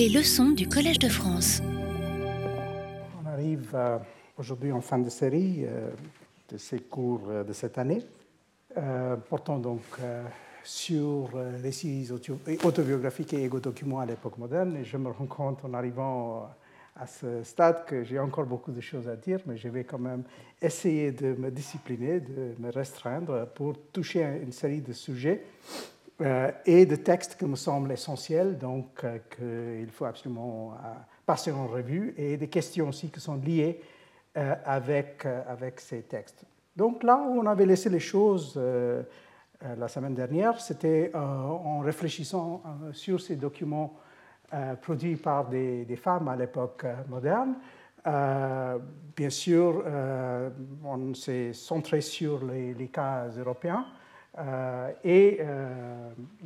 Les leçons du Collège de France. On arrive euh, aujourd'hui en fin de série euh, de ces cours euh, de cette année, portant donc sur les récits autobiographiques et égo-documents à l'époque moderne. Et je me rends compte en arrivant à ce stade que j'ai encore beaucoup de choses à dire, mais je vais quand même essayer de me discipliner, de me restreindre pour toucher une série de sujets et de textes qui me semblent essentiels, donc euh, qu'il faut absolument euh, passer en revue, et des questions aussi qui sont liées avec, ces textes. Donc là où on avait laissé les choses la semaine dernière, c'était en réfléchissant sur ces documents produits par des, femmes à l'époque moderne. bien sûr, on s'est centré sur les cas européens, euh, et euh,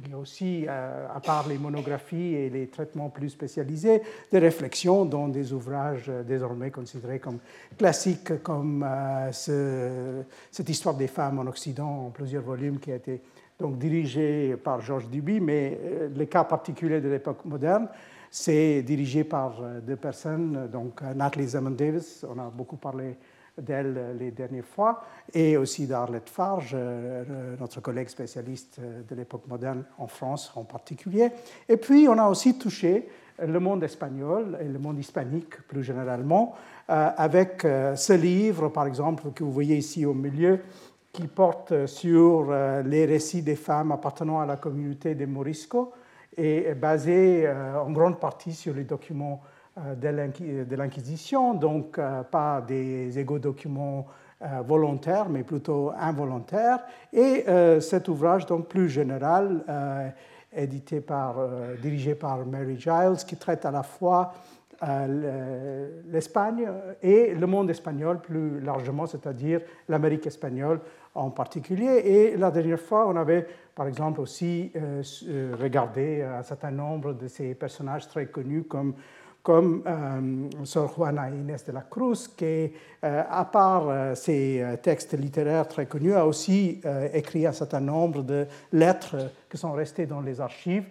il y a aussi, euh, à part les monographies et les traitements plus spécialisés, des réflexions dans des ouvrages désormais considérés comme classiques, comme cette histoire des femmes en Occident en plusieurs volumes qui a été donc dirigé par Georges Duby, mais le cas particulier de l'époque moderne, c'est dirigé par deux personnes, donc Natalie Zemon Davis, on a beaucoup parlé d'elle les dernières fois, et aussi d'Arlette Farge, euh, notre collègue spécialiste euh, de l'époque moderne en France en particulier. Et puis, on a aussi touché le monde espagnol et le monde hispanique plus généralement, euh, avec ce livre, par exemple, que vous voyez ici au milieu, qui porte sur les récits des femmes appartenant à la communauté des Morisco et basé en grande partie sur les documents euh, de l'Inquisition, donc euh, pas des égo-documents euh, volontaires, mais plutôt involontaires. Et cet ouvrage, donc plus général, édité par, dirigé par Mary Giles, qui traite à la fois l'Espagne et le monde espagnol plus largement, c'est-à-dire l'Amérique espagnole en particulier. Et la dernière fois, on avait par exemple aussi regardé un certain nombre de ces personnages très connus comme comme euh, Sor Juana Inés de la Cruz, qui, euh, à part euh, ses textes littéraires très connus, a aussi écrit un certain nombre de lettres qui sont restées dans les archives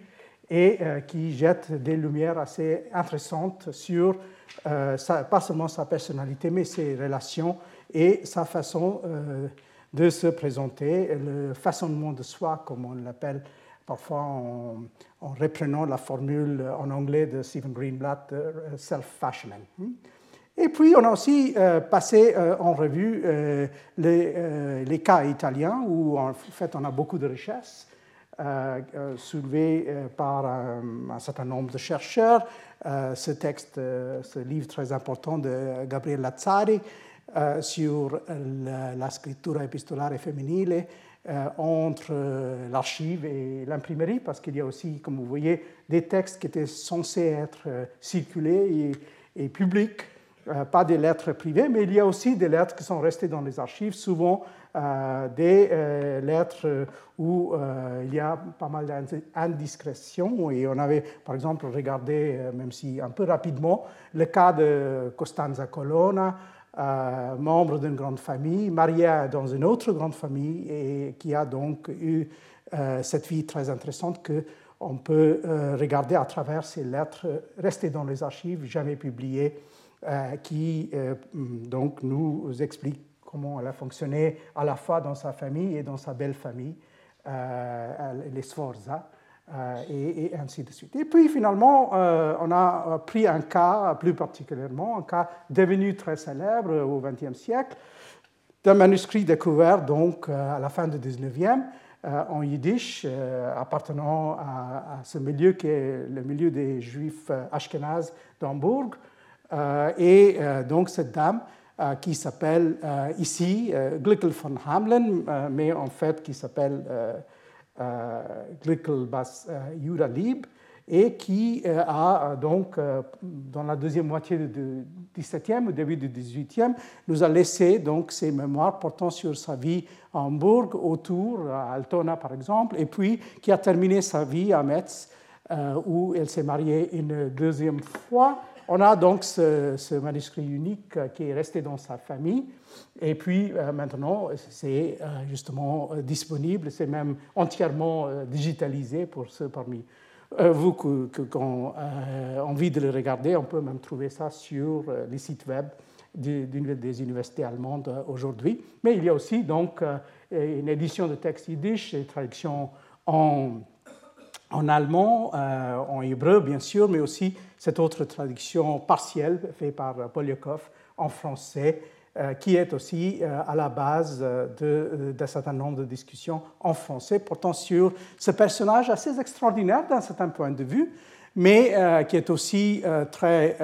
et qui jettent des lumières assez intéressantes sur pas seulement sa personnalité, mais ses relations et sa façon de se présenter, le façonnement de soi, comme on l'appelle parfois en, reprenant la formule en anglais de Stephen Greenblatt, euh, self-fashioning. Hmm. Et puis, on a aussi euh, passé euh, en revue les, cas italiens, où en fait on a beaucoup de richesses soulevées par un, certain nombre de chercheurs. ce texte, ce livre très important de Gabriele Lazzari sur la, la scrittura epistolare femminile, entre euh, l'archive et l'imprimerie, parce qu'il y a aussi, comme vous voyez, des textes qui étaient censés être euh, circulés et, publics, pas des lettres privées, mais il y a aussi des lettres qui sont restées dans les archives, souvent des lettres où il y a pas mal d'indiscrétions. Et on avait, par exemple, regardé, même si un peu rapidement, le cas de Costanza Colonna, euh, membre d'une grande famille, marié dans une autre grande famille et qui a donc eu euh, cette vie très intéressante qu'on peut euh, regarder à travers ces lettres restées dans les archives, jamais publiées, qui donc nous expliquent comment elle a fonctionné à la fois dans sa famille et dans sa belle famille, les Sforza. Euh, et, ainsi de suite. Et puis finalement, euh, on a pris un cas plus particulièrement, un cas devenu très célèbre au XXe siècle, d'un manuscrit découvert donc euh, à la fin du XIXe en yiddish, appartenant à, ce milieu qui est le milieu des juifs ashkénazes d'Hambourg. et donc cette dame qui s'appelle ici Glickel von Hamlen, mais en fait qui s'appelle euh, euh, et qui euh, a donc, dans la deuxième moitié du XVIIe, au début du XVIIIe, nous a laissé donc ses mémoires portant sur sa vie à Hambourg, autour, à Altona par exemple, et puis qui a terminé sa vie à Metz, où elle s'est mariée une deuxième fois on a donc ce, manuscrit unique qui est resté dans sa famille. Et puis euh, maintenant, c'est euh, justement euh, disponible, c'est même entièrement digitalisé pour ceux parmi vous qui avez envie de le regarder, on peut même trouver ça sur les sites web des universités allemandes aujourd'hui. Mais il y a aussi donc une édition de texte yiddish, une traduction en, en allemand, en hébreu bien sûr, mais aussi cette autre traduction partielle faite par Polyakov en français, euh, qui est aussi euh, à la base euh, d'un certain nombre de discussions en français portant sur ce personnage assez extraordinaire d'un certain point de vue, mais qui est aussi très...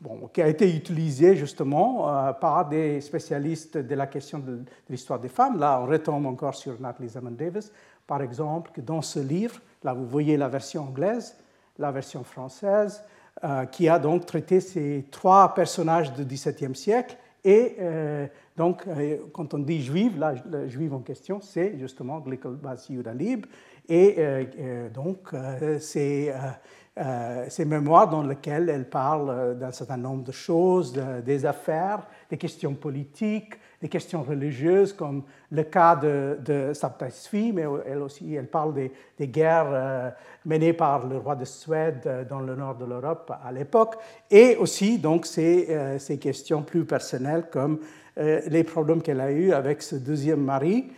bon, qui a été utilisé justement par des spécialistes de la question de, l'histoire des femmes. Là, on retombe encore sur Natalie Zaman Davis, par exemple, que dans ce livre, là vous voyez la version anglaise, la version française, euh, qui a donc traité ces trois personnages du XVIIe siècle. Et euh, donc, euh, quand on dit juive, la, juive en question, c'est justement Glickl Bas Lib. Et donc, c'est ces mémoires dans lesquelles elle parle d'un certain nombre de choses, des affaires, des questions politiques, des questions religieuses, comme le cas de, de Saptasvi, mais elle aussi, elle parle des, guerres euh, menées par le roi de Suède euh, dans le nord de l'Europe à l'époque, et aussi donc ces, euh, ces, questions plus personnelles comme les problèmes qu'elle a eus avec ce deuxième mari,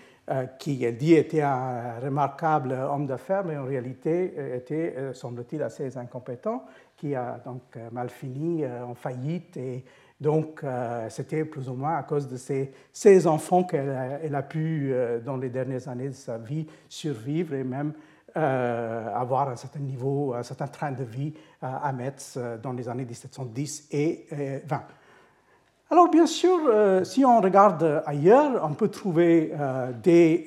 qui, elle dit, était un remarquable homme d'affaires, mais en réalité était, semble-t-il, assez incompétent, qui a donc mal fini en faillite et donc, euh, c'était plus ou moins à cause de ces, enfants qu'elle a, pu, euh, dans les dernières années de sa vie, survivre et même euh, avoir un certain niveau, un certain train de vie à Metz dans les années 1710 et 20. Alors, bien sûr, si on regarde ailleurs, on peut trouver des,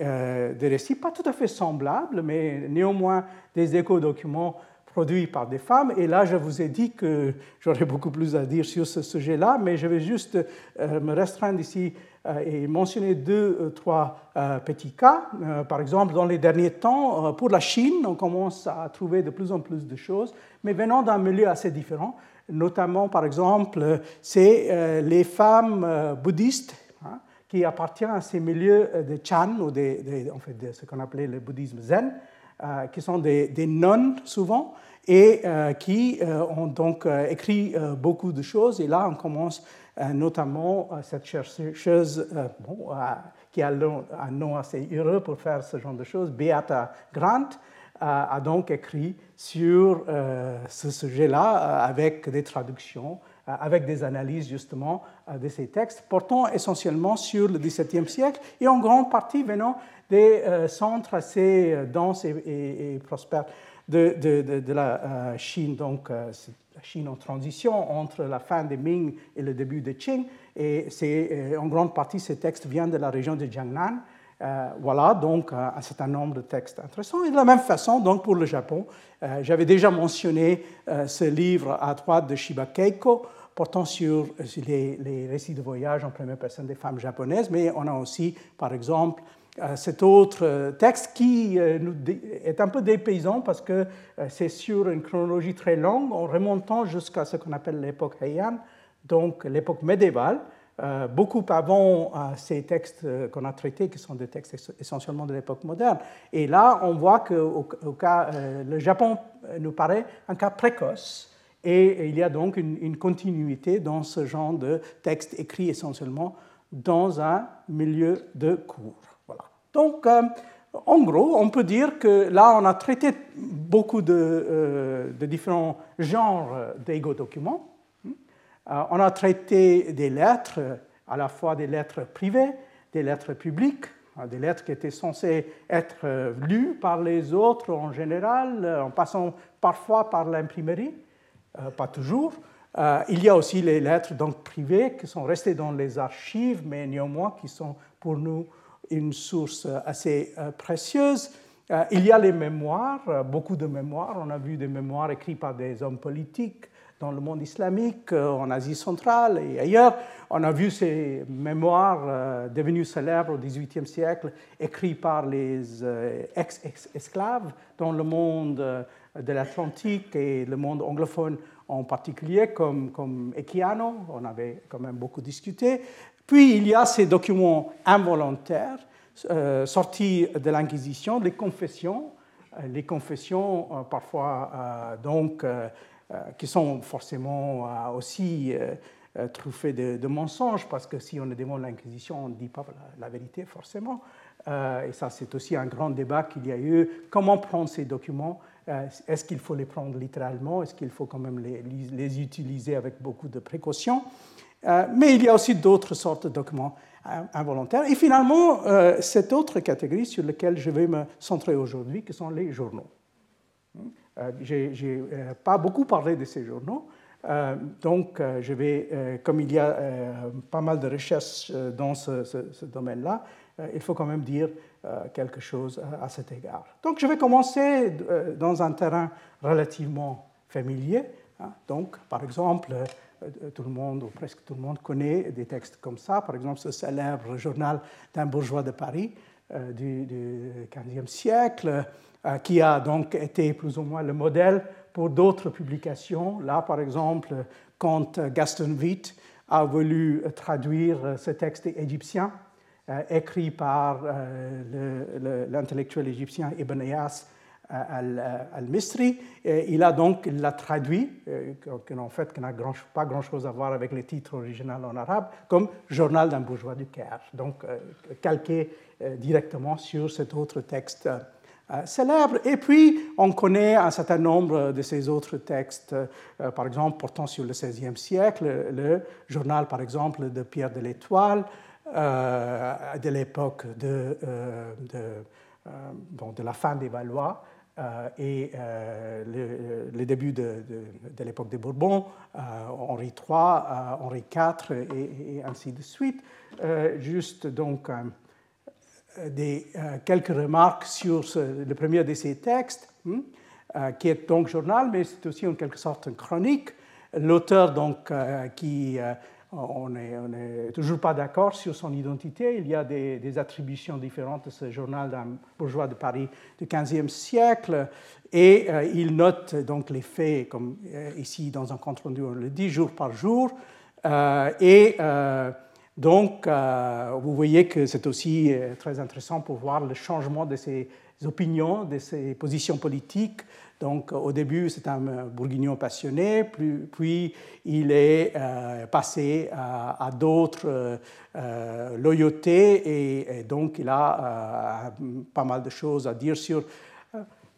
des récits pas tout à fait semblables, mais néanmoins des éco-documents produits par des femmes. Et là, je vous ai dit que j'aurais beaucoup plus à dire sur ce sujet-là, mais je vais juste euh, me restreindre ici euh, et mentionner deux, euh, trois petits cas. Par exemple, dans les derniers temps, pour la Chine, on commence à trouver de plus en plus de choses, mais venant d'un milieu assez différent. Notamment, par exemple, c'est les femmes bouddhistes hein, qui appartiennent à ces milieux de Chan, ou des, en fait, de ce qu'on appelait le bouddhisme zen, qui sont des nonnes souvent, et euh, qui euh, ont donc euh, écrit beaucoup de choses. Et là, on commence notamment cette chercheuse qui a un nom assez heureux pour faire ce genre de choses, Beata Grant, a donc écrit sur ce sujet-là avec des traductions, avec des analyses justement de ces textes, portant essentiellement sur le XVIIe siècle et en grande partie venant des centres assez denses et prospères de, la euh, Chine, donc euh, la Chine en transition entre la fin des Ming et le début de Qing. Et c'est, euh, en grande partie, ces textes viennent de la région de Jiangnan. voilà donc un certain nombre de textes intéressants. Et de la même façon, donc pour le Japon, j'avais déjà mentionné ce livre à droite de Shiba Keiko portant sur les, récits de voyage en première personne des femmes japonaises, mais on a aussi, par exemple, cet autre texte qui euh, est un peu dépaysant parce que euh, c'est sur une chronologie très longue en remontant jusqu'à ce qu'on appelle l'époque Heian, donc l'époque médiévale, euh, beaucoup avant ces textes qu'on a traités, qui sont des textes essentiellement de l'époque moderne. Et là, on voit que le Japon nous paraît un cas précoce. Et il y a donc une, une continuité dans ce genre de textes écrits essentiellement dans un milieu de cours. Donc, euh, en gros, on peut dire que là, on a traité beaucoup de, euh, différents genres d'égo-documents. Euh, on a traité des lettres, à la fois des lettres privées, des lettres publiques, des lettres qui étaient censées être lues par les autres en général, en passant parfois par l'imprimerie, pas toujours. il y a aussi les lettres donc privées qui sont restées dans les archives, mais néanmoins qui sont pour nous une source assez euh, précieuse. Euh, il y a les mémoires, euh, beaucoup de mémoires. On a vu des mémoires écrites par des hommes politiques dans le monde islamique, en Asie centrale et ailleurs. On a vu ces mémoires devenues célèbres au XVIIIe siècle, écrits par les ex-esclaves dans le monde de l'Atlantique et le monde anglophone en particulier, comme, comme Equiano, on avait quand même beaucoup discuté. Puis il y a ces documents involontaires euh, sortis de l'Inquisition, les confessions, les confessions, parfois donc, qui sont forcément aussi truffées de, mensonges, parce que si on demande l'Inquisition, on ne dit pas la, vérité forcément. et ça, c'est aussi un grand débat qu'il y a eu. Comment prendre ces documents Est-ce qu'il faut les prendre littéralement? Est-ce qu'il faut quand même les, utiliser avec beaucoup de précautions Mais il y a aussi d'autres sortes de documents involontaire. Et finalement, euh, cette autre catégorie sur laquelle je vais me centrer aujourd'hui, qui sont les journaux. Euh, je n'ai euh, pas beaucoup parlé de ces journaux, donc je vais, comme il y a pas mal de recherches dans ce, domaine-là, il faut quand même dire quelque chose à cet égard. Donc je vais commencer dans un terrain relativement familier. Hein. donc, par exemple, euh, tout le monde, ou presque tout le monde, connaît des textes comme ça. Par exemple, ce célèbre journal d'un bourgeois de Paris euh, du, XVe siècle, euh, qui a donc été plus ou moins le modèle pour d'autres publications. Là, par exemple, quand Gaston Witt a voulu traduire ce texte égyptien, écrit par l'intellectuel égyptien Ibn Eyas al-Misri. Il a donc l'a traduit, euh, qui en fait n'a pas grand-chose à voir avec le titre original en arabe, comme Journal d'un bourgeois du Caire, donc euh, calqué euh, directement sur cet autre texte célèbre. Et puis, on connaît un certain nombre de ces autres textes, par exemple, portant sur le XVIe siècle, le journal, par exemple, de Pierre de l'Étoile, de l'époque de, de, de, la fin des Valois, euh, et euh, le, début de, l'époque des Bourbons, euh, Henri III, Henri IV et, ainsi de suite. juste donc des, quelques remarques sur le premier de ces textes, hein, qui est donc journal, mais c'est aussi en quelque sorte une chronique. L'auteur donc qui on n'est toujours pas d'accord sur son identité. Il y a des, attributions différentes de ce journal d'un bourgeois de Paris du XVe siècle. Et euh, il note donc les faits, comme euh, ici dans un compte rendu, on le dit, jour par jour. Euh, et donc, vous voyez que c'est aussi très intéressant pour voir le changement de ses opinions, de ses positions politiques donc au début, c'est un bourguignon passionné, puis il est euh, passé à, d'autres euh, loyautés et, donc il a euh, pas mal de choses à dire sur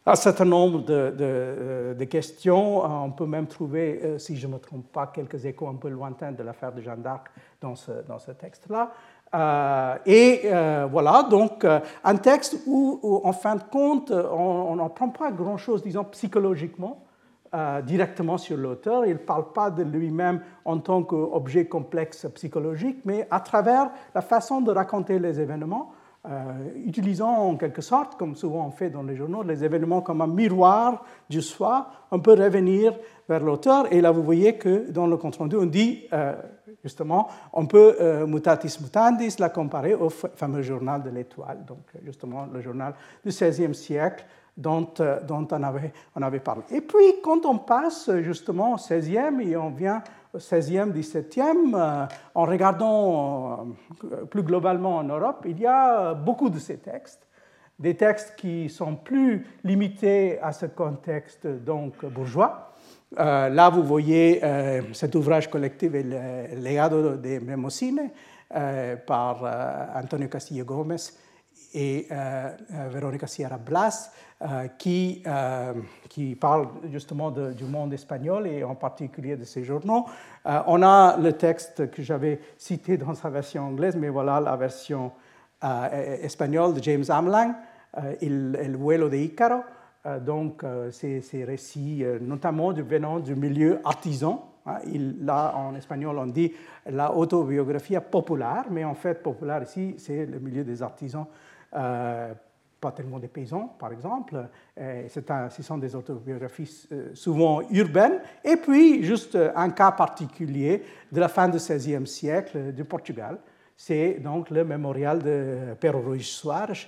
un certain nombre de, questions. On peut même trouver, si je ne me trompe pas, quelques échos un peu lointains de l'affaire de Jeanne d'Arc dans ce, dans ce texte-là. Euh, et euh, voilà, donc euh, un texte où, en fin de compte, on n'en prend pas grand-chose, disons, psychologiquement, directement sur l'auteur. Il ne parle pas de lui-même en tant qu'objet complexe psychologique, mais à travers la façon de raconter les événements, utilisant en quelque sorte, comme souvent on fait dans les journaux, les événements comme un miroir du soi. On peut revenir vers l'auteur, et là vous voyez que dans le compte rendu, on dit justement, on peut, euh, mutatis mutandis, la comparer au fameux journal de l'étoile, donc justement le journal du XVIe siècle dont, euh, dont on, avait, on avait parlé. Et puis, quand on passe justement au XVIe et on vient au XVIe, XVIIe, euh, en regardant plus globalement en Europe, il y a beaucoup de ces textes. Des textes qui sont plus limités à ce contexte donc bourgeois, euh, là, vous voyez euh, cet ouvrage collectif, Le Legado de Memosine, euh, par Antonio Castillo Gomez et Veronica Sierra Blas, qui, parle justement du monde espagnol et en particulier de ces journaux. on a le texte que j'avais cité dans sa version anglaise, mais voilà la version espagnole de James Amlang, El vuelo de Ícaro. Euh, donc euh, ces, récits, euh, notamment venant du milieu artisan. Hein, là, en espagnol, on dit la autobiographie populaire, mais en fait, populaire ici, c'est le milieu des artisans, pas tellement des paysans, par exemple. Un, ce sont des autobiographies souvent urbaines. Et puis, juste un cas particulier de la fin du XVIe siècle du Portugal, c'est donc le mémorial de Pero Ruiz Soares,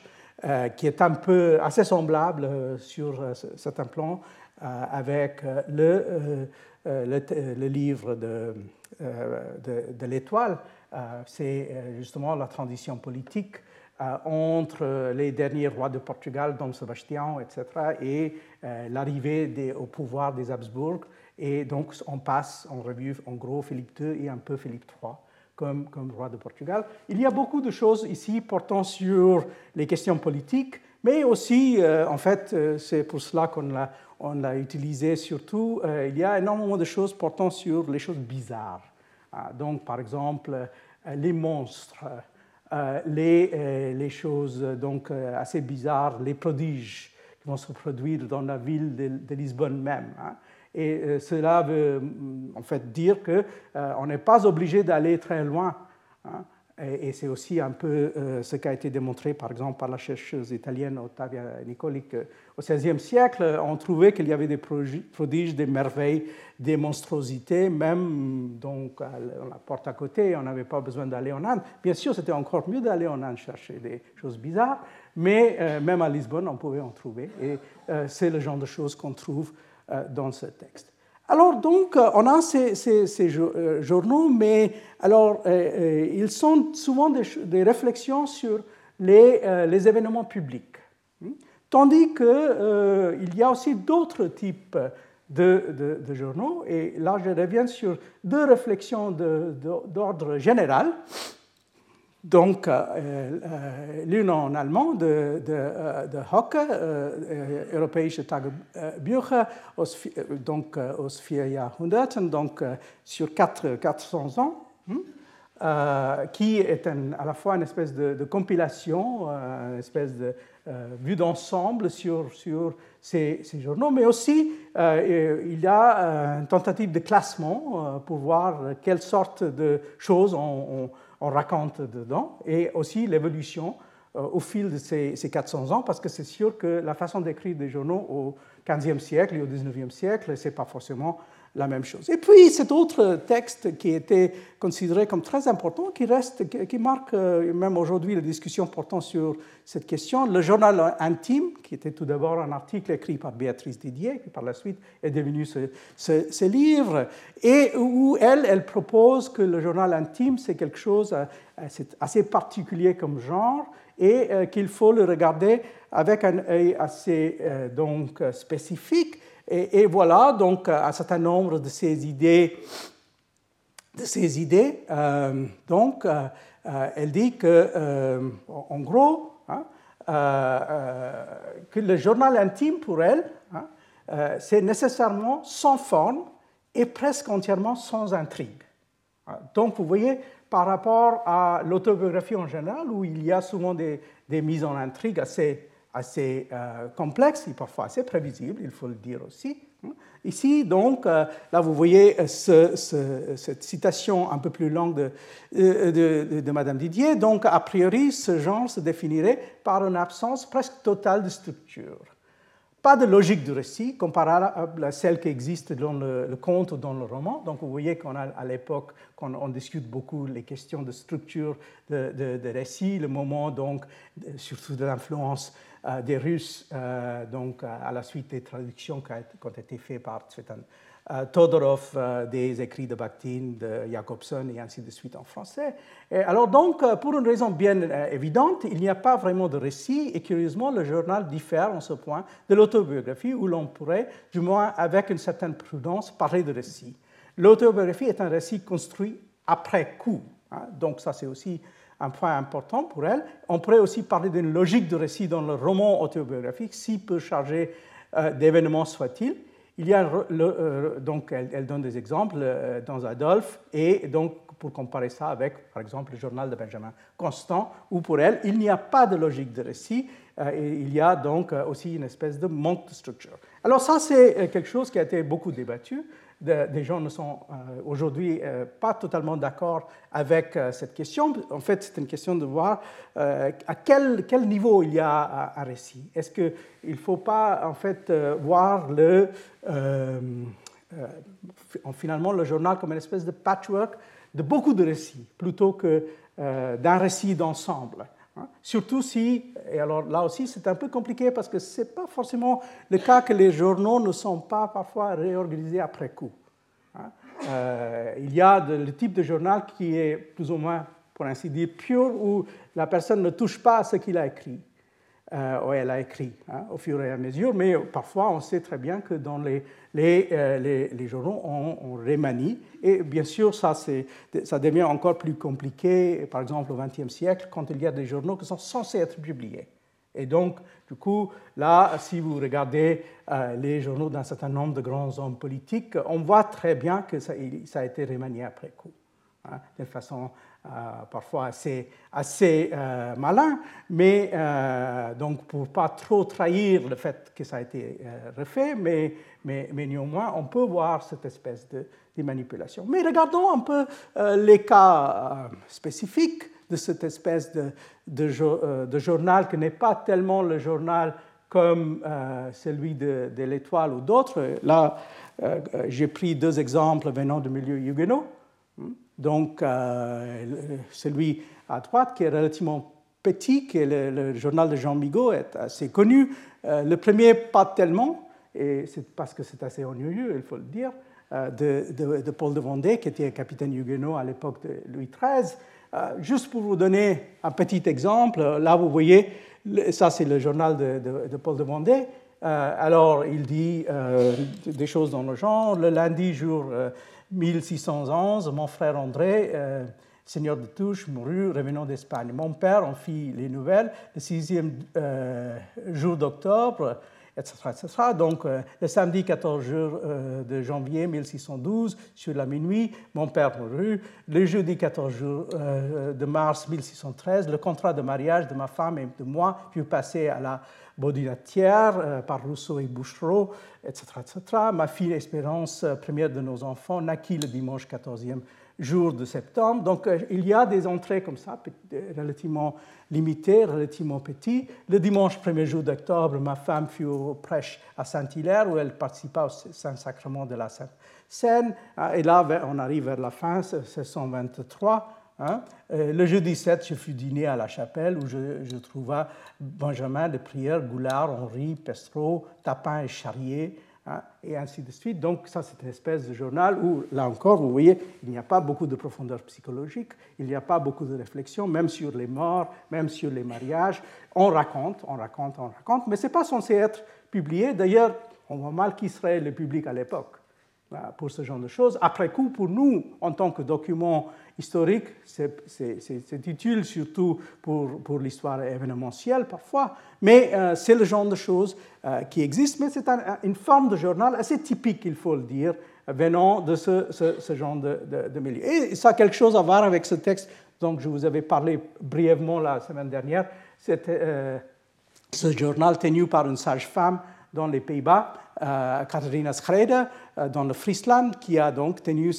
qui est un peu assez semblable euh, sur euh, certains plans avec le, livre de, l'étoile. C'est justement la transition politique entre les derniers rois de Portugal, Dom Sebastião, etc., et l'arrivée au pouvoir des Habsbourg. Et donc, on passe en revue, en gros, Philippe II et un peu Philippe III comme, comme roi de Portugal. Il y a beaucoup de choses ici portant sur les questions politiques, mais aussi, en fait, c'est pour cela qu'on l'a utilisé surtout, euh, il y a énormément de choses portant sur les choses bizarres. Ah, donc, par exemple, euh, les monstres, euh, les, les, choses donc, assez bizarres, les prodiges qui vont se produire dans la ville de, Lisbonne même. Hein. Et cela veut en fait dire qu'on n'est pas obligé d'aller très loin. Hein. Et, c'est aussi un peu ce qui a été démontré, par exemple, par la chercheuse italienne Ottavia Nicoli, au XVIe siècle, on trouvait qu'il y avait des prodiges, des merveilles, des monstruosités, même donc à la porte à côté, on n'avait pas besoin d'aller en Inde. Bien sûr, c'était encore mieux d'aller en Inde chercher des choses bizarres, mais euh, même à Lisbonne, on pouvait en trouver. Et euh, c'est le genre de choses qu'on trouve euh, dans ce texte. Alors donc, on a ces, journaux, mais alors, ils sont souvent des, réflexions sur les, les événements publics. Tandis qu'il euh, y a aussi d'autres types de, journaux, et là je reviens sur deux réflexions d'ordre général. Donc, euh, euh, l'une en allemand de, de, de Hocke, Europäische Tagebücher, donc aus vier Jahrhunderten, donc sur 4, 400 ans, hein, qui est à la fois une espèce de, compilation, une espèce de euh, vue d'ensemble sur, sur ces, journaux, mais aussi euh, il y a euh, une tentative de classement pour voir quelles sortes de choses on, raconte dedans, et aussi l'évolution au fil de ces, 400 ans, parce que c'est sûr que la façon d'écrire des journaux au XVe siècle et au XIXe siècle, ce n'est pas forcément Et puis cet autre texte qui était considéré comme très important, qui reste, qui marque euh, même aujourd'hui la discussion portant sur cette question, le journal intime, qui était tout d'abord un article écrit par Béatrice Didier, qui par la suite est devenu ce, livre, et où elle, elle propose que le journal intime, c'est quelque chose euh, assez particulier comme genre, et euh, qu'il faut le regarder avec un œil assez donc spécifique et, voilà donc un certain nombre de ces idées. De ces idées. Euh, donc, euh, euh, elle dit que, en gros, hein, que le journal intime pour elle, hein, c'est nécessairement sans forme et presque entièrement sans intrigue. Donc, vous voyez, par rapport à l'autobiographie en général, où il y a souvent des, des mises en intrigue assez assez euh, complexe et parfois assez prévisible, il faut le dire aussi. Ici, donc, euh, là, vous voyez euh, cette citation un peu plus longue de, de, Madame Didier. Donc, a priori, ce genre se définirait par une absence presque totale de structure. Pas de logique du récit comparable à celle qui existe dans le, conte ou dans le roman. Donc vous voyez qu'on a à l'époque, qu'on on discute beaucoup les questions de structure de, récit, le moment donc surtout de l'influence des Russes, euh, donc à la suite des traductions qui ont été faites par Tsvetan euh, Todorov, des écrits de Bakhtin, de Jacobson et ainsi de suite en français. Alors donc, pour une raison bien évidente, il n'y a pas vraiment de récit et curieusement, le journal diffère en ce point de l'autobiographie où l'on pourrait, du moins avec une certaine prudence, parler de récit. L'autobiographie est un récit construit après coup. Hein. donc ça, c'est aussi un point important pour elle. On pourrait aussi parler d'une logique de récit dans le roman autobiographique, si peu chargé euh, d'événements soit-il. Il y a euh, donc elle, donne des exemples euh, dans Adolphe et donc pour comparer ça avec par exemple le journal de Benjamin Constant où pour elle il n'y a pas de logique de récit et il y a donc aussi une espèce de manque de structure. Alors ça c'est quelque chose qui a été beaucoup débattu des gens ne sont euh, aujourd'hui euh, pas totalement d'accord avec euh, cette question. En fait, c'est une question de voir à quel, quel, niveau il y a un récit. Est-ce qu'il ne faut pas en fait voir le, finalement le journal comme une espèce de patchwork de beaucoup de récits plutôt que d'un récit d'ensemble? Surtout si, et alors là aussi c'est un peu compliqué parce que ce n'est pas forcément le cas que les journaux ne sont pas parfois réorganisés après coup. Hein. Euh, il y a le type de journal qui est plus ou moins pour ainsi dire, pure, où la personne ne touche pas à ce qu'il a écrit. Euh, ou elle a écrit hein, au fur et à mesure, mais parfois on sait très bien que dans les, les, euh, les, journaux, on, remanie. Et bien sûr, ça, ça devient encore plus compliqué, par exemple au XXe siècle, quand il y a des journaux qui sont censés être publiés. Et donc, du coup, là, si vous regardez euh, les journaux d'un certain nombre de grands hommes politiques, on voit très bien que ça, a été remanié après coup, hein, de façon parfois assez, assez euh, malin, mais donc pour pas trop trahir le fait que ça a été refait, mais, mais, mais, néanmoins, on peut voir cette espèce de, manipulation. Mais regardons un peu les cas spécifiques de cette espèce de, euh, de, journal qui n'est pas tellement le journal comme euh, celui de, l'Étoile ou d'autres. Là, euh, j'ai pris deux exemples venant du milieu huguenot. Donc, celui à droite, qui est relativement petit, qui est le, journal de Jean Migaud, est assez connu. le premier, pas tellement, et c'est parce que c'est assez ennuyeux, il faut le dire, de, de, Paul de Vendée, qui était capitaine huguenot à l'époque de Louis XIII. Euh, juste pour vous donner un petit exemple, là vous voyez, ça c'est le journal de, Paul de Vendée. Euh, alors il dit euh, des choses dans le genre. Le lundi jour 1611, mon frère André, seigneur de Touche, mourut, revenant d'Espagne. Mon père en fit les nouvelles le sixième jour d'octobre etc. Donc, euh, le samedi 14 euh, de janvier 1612, sur la minuit, mon père mourut. Le jeudi 14 euh, de mars 1613, le contrat de mariage de ma femme et de moi fut passé à la Baudinatière par Rousseau et Bouchereau, etc., etc. Ma fille Espérance, première de nos enfants, naquit le dimanche 14e jour de septembre. Donc euh, il y a des entrées comme ça, relativement limitées, relativement petites. Le dimanche 1er jour d'octobre, ma femme fut au prêche à Saint-Hilaire où elle participa au Saint-Sacrement de la Sainte Seine. Ah, et là, on arrive vers la fin, 1623. Hein? Euh, le jeudi 7, je fus dîner à la chapelle où je, je Benjamin de Prière, Goulard, Henri, Pestreau, Tapin et Charrier Hein, et ainsi de suite. Donc ça, c'est une espèce de journal où, là encore, vous voyez, il n'y a pas beaucoup de profondeur psychologique, il n'y a pas beaucoup de réflexion, même sur les morts, même sur les mariages. On raconte, on raconte, on raconte, mais ce n'est pas censé être publié. D'ailleurs, on voit mal qui serait le public à l'époque pour ce genre de choses. Après coup, pour nous, en tant que document historique, c'est utile surtout pour, l'histoire événementielle parfois, mais euh, c'est le genre de choses euh, qui existent, mais c'est une forme de journal assez typique, il faut le dire, venant de ce, genre de, milieu. Et ça a quelque chose à voir avec ce texte dont je vous avais parlé brièvement la semaine dernière. Euh, ce journal tenu par une sage-femme dans les Pays-Bas, euh, Katharina Schreder, euh, dans le Friesland, qui a donc tenu,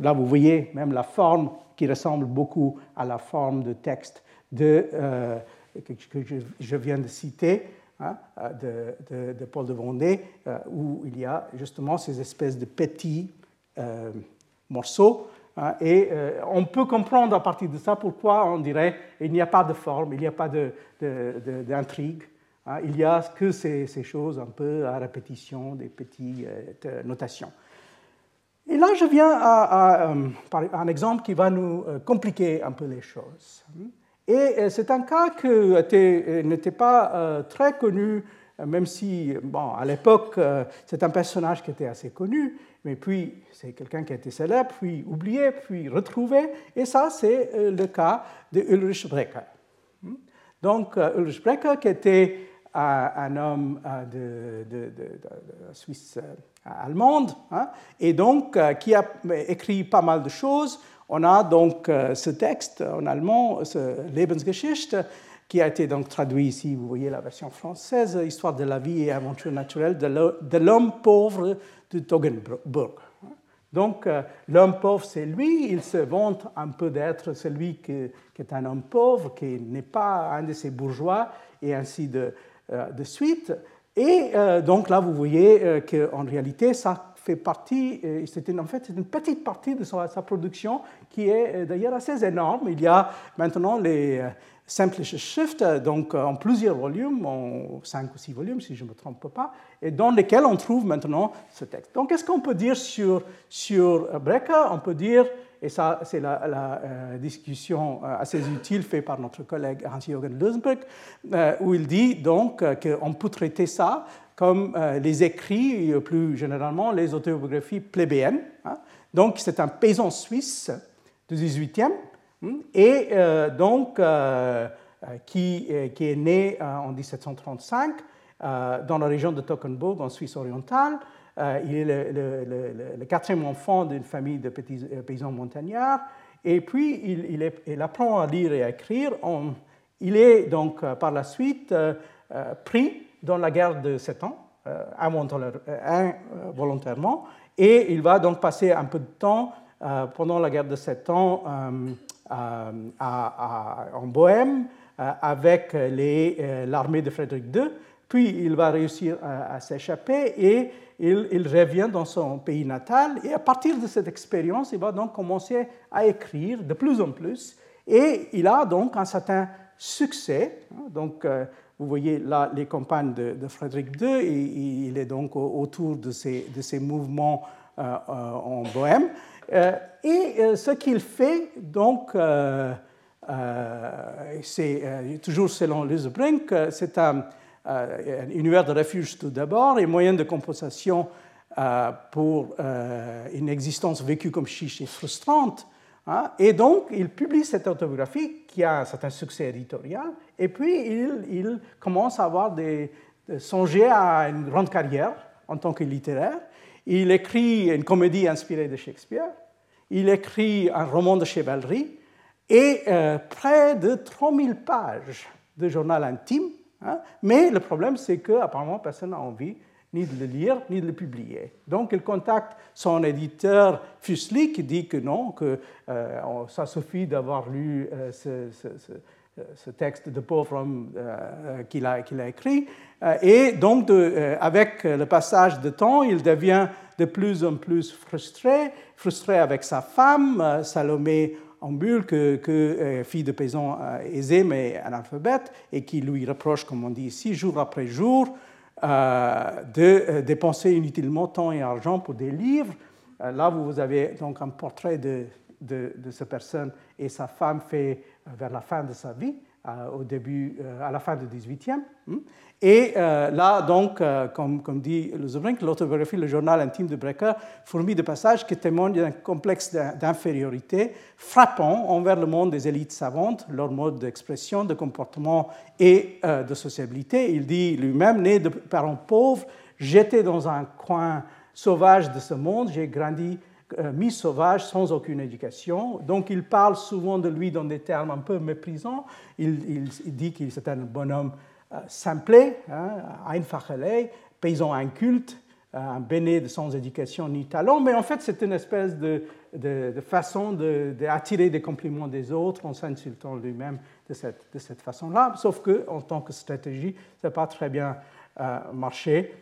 là vous voyez même la forme qui ressemble beaucoup à la forme de texte euh, que, je, viens de citer, hein, de, de, Paul de Vendée, où il y a justement ces espèces de petits morceaux. Hein, et on peut comprendre à partir de ça pourquoi on dirait il n'y a pas de forme, il n'y a pas d'intrigue. Il n'y a que ces, choses un peu à répétition, des petites euh, notations. Et là, je viens à, euh, un exemple qui va nous euh, compliquer un peu les choses. Et c'est un cas qui n'était pas très connu, même si, bon, à l'époque, c'est un personnage qui était assez connu, mais puis c'est quelqu'un qui a été célèbre, puis oublié, puis retrouvé. Et ça, c'est le cas de Ulrich Brecker. Donc, Ulrich Brecker, qui était un homme euh, de, Suisse euh, allemande, hein, et donc euh, qui a écrit pas mal de choses. On a donc ce texte en allemand, ce Lebensgeschichte, qui a été donc traduit ici, vous voyez la version française, Histoire de la vie et aventure naturelle de l'homme pauvre de Toggenburg. Donc, l'homme pauvre, c'est lui, il se vante un peu d'être celui qui, est un homme pauvre, qui n'est pas un de ces bourgeois, et ainsi de, de suite. Et euh, donc là, vous voyez euh, qu'en réalité, ça fait partie, c'est en fait une petite partie de sa, production qui est d'ailleurs assez énorme. Il y a maintenant les Simplish Shift, donc en plusieurs volumes, en cinq ou six volumes si je ne me trompe pas, et dans lesquels on trouve maintenant ce texte. Donc qu'est-ce qu'on peut dire sur, sur On peut dire et ça, c'est la, euh, discussion euh, assez utile faite par notre collègue Hans-Jürgen Lösberg, euh, où il dit donc qu'on peut traiter ça comme les écrits, plus généralement les autobiographies plébéennes. Hein. Donc, c'est un paysan suisse du 18e, hein, et donc qui, qui, est né en 1735 dans la région de Tockenburg, en Suisse orientale. Euh, il est le, quatrième enfant d'une famille de petits euh, paysans montagnards. Et puis, il, apprend à lire et à écrire. il est donc euh, par la suite pris dans la guerre de Sept ans, involontairement. Et il va donc passer un peu de temps pendant la guerre de Sept ans en Bohème avec l'armée de Frédéric II. Puis il va réussir à s'échapper et il, revient dans son pays natal et à partir de cette expérience, il va donc commencer à écrire de plus en plus et il a donc un certain succès. Donc, euh, vous voyez là les campagnes de, Frédéric II il est donc autour de ces, mouvements euh, euh, en Bohème. et ce qu'il fait, donc, c'est toujours selon Brink, c'est un un univers de refuge tout d'abord et moyen de compensation euh, pour euh, une existence vécue comme chiche et frustrante. Hein. Et donc, il publie cette autobiographie qui a un certain succès éditorial, et puis il, commence à avoir des, songer à une grande carrière en tant que littéraire. Il écrit une comédie inspirée de Shakespeare, il écrit un roman de chevalerie et près de 3000 pages de journal intime Hein. Mais le problème, c'est qu'apparemment, personne n'a envie ni de le lire, ni de le publier. Donc, il contacte son éditeur Fuseli, qui dit que non, que euh, ça suffit d'avoir lu euh, ce, texte de pauvre homme euh, qu'il a, a, écrit. et donc, avec le passage de temps, il devient de plus en plus frustré, frustré avec sa femme, Salomé en bulle que, euh, fille de paysan euh, aisée mais analphabète et qui lui reproche, comme on dit ici, jour après jour, euh, de dépenser inutilement temps et argent pour des livres. là, vous avez donc un portrait de, de, de cette personne et sa femme fait vers la fin de sa vie, au début, à la fin du 18e. Et euh, là, donc, euh, comme, dit Luzebrink, l'autobiographie, le journal intime de Brecker, fourmille de passages qui témoignent d'un complexe d'infériorité frappant envers le monde des élites savantes, leur mode d'expression, de comportement et euh, de sociabilité. Il dit lui-même, né de parents pauvres, j'étais dans un coin sauvage de ce monde, j'ai grandi mis sauvage sans aucune éducation. Donc il parle souvent de lui dans des termes un peu méprisants. Il, dit qu'il est un bonhomme euh, simplet, hein, paysan inculte, euh, un béné de sans éducation ni talent, mais en fait c'est une espèce de, façon d'attirer des compliments des autres en s'insultant lui-même de cette, de cette façon-là, sauf qu'en tant que stratégie, ça n'a pas très bien euh, marché.